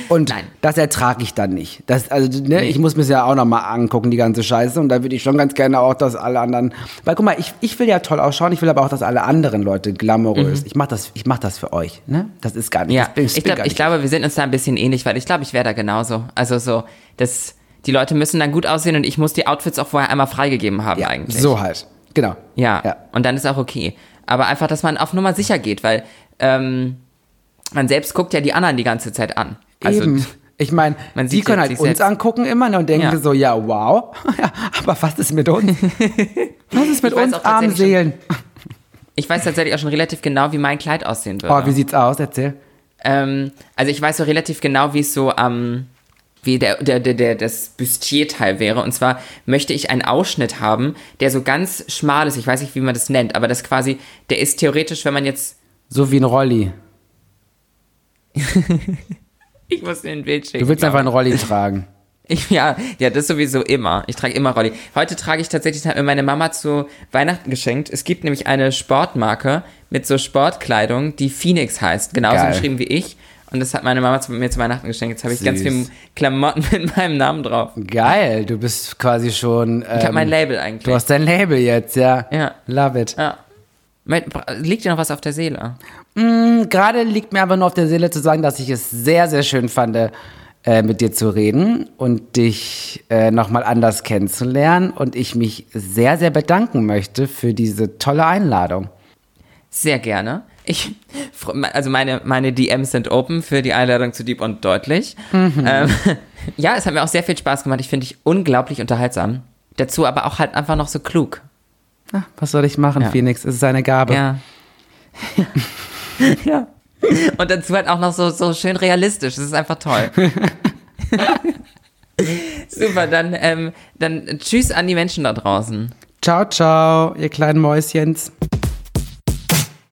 S1: Und
S2: Nein.
S1: das ertrage ich dann nicht. Das, also, ne, Ich muss mir das ja auch nochmal angucken, die ganze Scheiße. Und da würde ich schon ganz gerne auch, dass alle anderen. Weil guck mal, ich, ich will ja toll ausschauen, ich will aber auch, dass alle anderen Leute glamourös. Ich mache das, ich mach das für euch. Ne? Das ist gar nicht.
S2: Mhm. ja,
S1: das
S2: ich,
S1: bin
S2: glaub, ich glaube, wir sind uns da ein bisschen ähnlich, weil ich glaube, ich wäre da genauso. Also so, das, die Leute müssen dann gut aussehen und ich muss die Outfits auch vorher einmal freigegeben haben
S1: ja,
S2: eigentlich.
S1: So halt. Genau.
S2: Ja,
S1: Ja.
S2: und dann ist auch okay. Aber einfach, dass man auf Nummer sicher geht, weil ähm, man selbst guckt ja die anderen die ganze Zeit an. Also,
S1: Eben. Ich meine,
S2: man
S1: die
S2: sieht
S1: können
S2: jetzt
S1: halt uns
S2: selbst.
S1: angucken immer ne, und denken
S2: Ja.
S1: so, ja, wow. (laughs) Ja, aber was ist mit uns? (laughs) Was ist mit
S2: Ich weiß
S1: uns armen
S2: tatsächlich
S1: Seelen?
S2: Ich weiß tatsächlich auch schon relativ genau, wie mein Kleid aussehen würde.
S1: Oh, wie sieht's aus? Erzähl.
S2: ähm, also ich weiß so relativ genau, wie es so am wie der, der, der, der das Büstierteil wäre. Und zwar möchte ich einen Ausschnitt haben, der so ganz schmal ist. Ich weiß nicht, wie man das nennt, aber das quasi, der ist theoretisch, wenn man jetzt.
S1: So wie ein Rolli. (laughs)
S2: Ich muss dir ein Bild schicken.
S1: Du willst einfach einen Rolli tragen. (laughs)
S2: Ich, ja, ja, das sowieso immer. Ich trage immer Rolli. Heute trage ich tatsächlich, das hat mir meine Mama zu Weihnachten geschenkt. Es gibt nämlich eine Sportmarke mit so Sportkleidung, die Phoenix heißt. Genauso
S1: Geil.
S2: geschrieben wie ich. Und das hat meine Mama zu, mir zu Weihnachten geschenkt. Jetzt habe ich ganz viele Klamotten (laughs) mit meinem Namen drauf.
S1: Geil, du bist quasi schon. Ähm,
S2: Ich habe mein Label eigentlich.
S1: Du hast dein Label jetzt, ja.
S2: Ja.
S1: Love it.
S2: ja. Liegt dir noch was auf der Seele?
S1: Gerade liegt mir aber nur auf der Seele zu sagen, dass ich es sehr, sehr schön fand, äh, mit dir zu reden und dich äh, nochmal anders kennenzulernen und ich mich sehr, sehr bedanken möchte für diese tolle Einladung.
S2: Sehr gerne. Ich, also meine, meine DMs sind open für die Einladung zu Deep und Deutlich. Ähm, (laughs) ja, es hat mir auch sehr viel Spaß gemacht. Ich finde dich unglaublich unterhaltsam. Dazu aber auch halt einfach noch so klug.
S1: Ah, was soll ich machen,
S2: Ja.
S1: Phoenix? Es ist eine Gabe.
S2: Ja. (laughs) ja. Und dazu halt auch noch so, so schön realistisch. Das ist einfach toll. (laughs) Super, dann, ähm, dann tschüss an die Menschen da draußen.
S1: Ciao, ciao, ihr kleinen Mäuschens.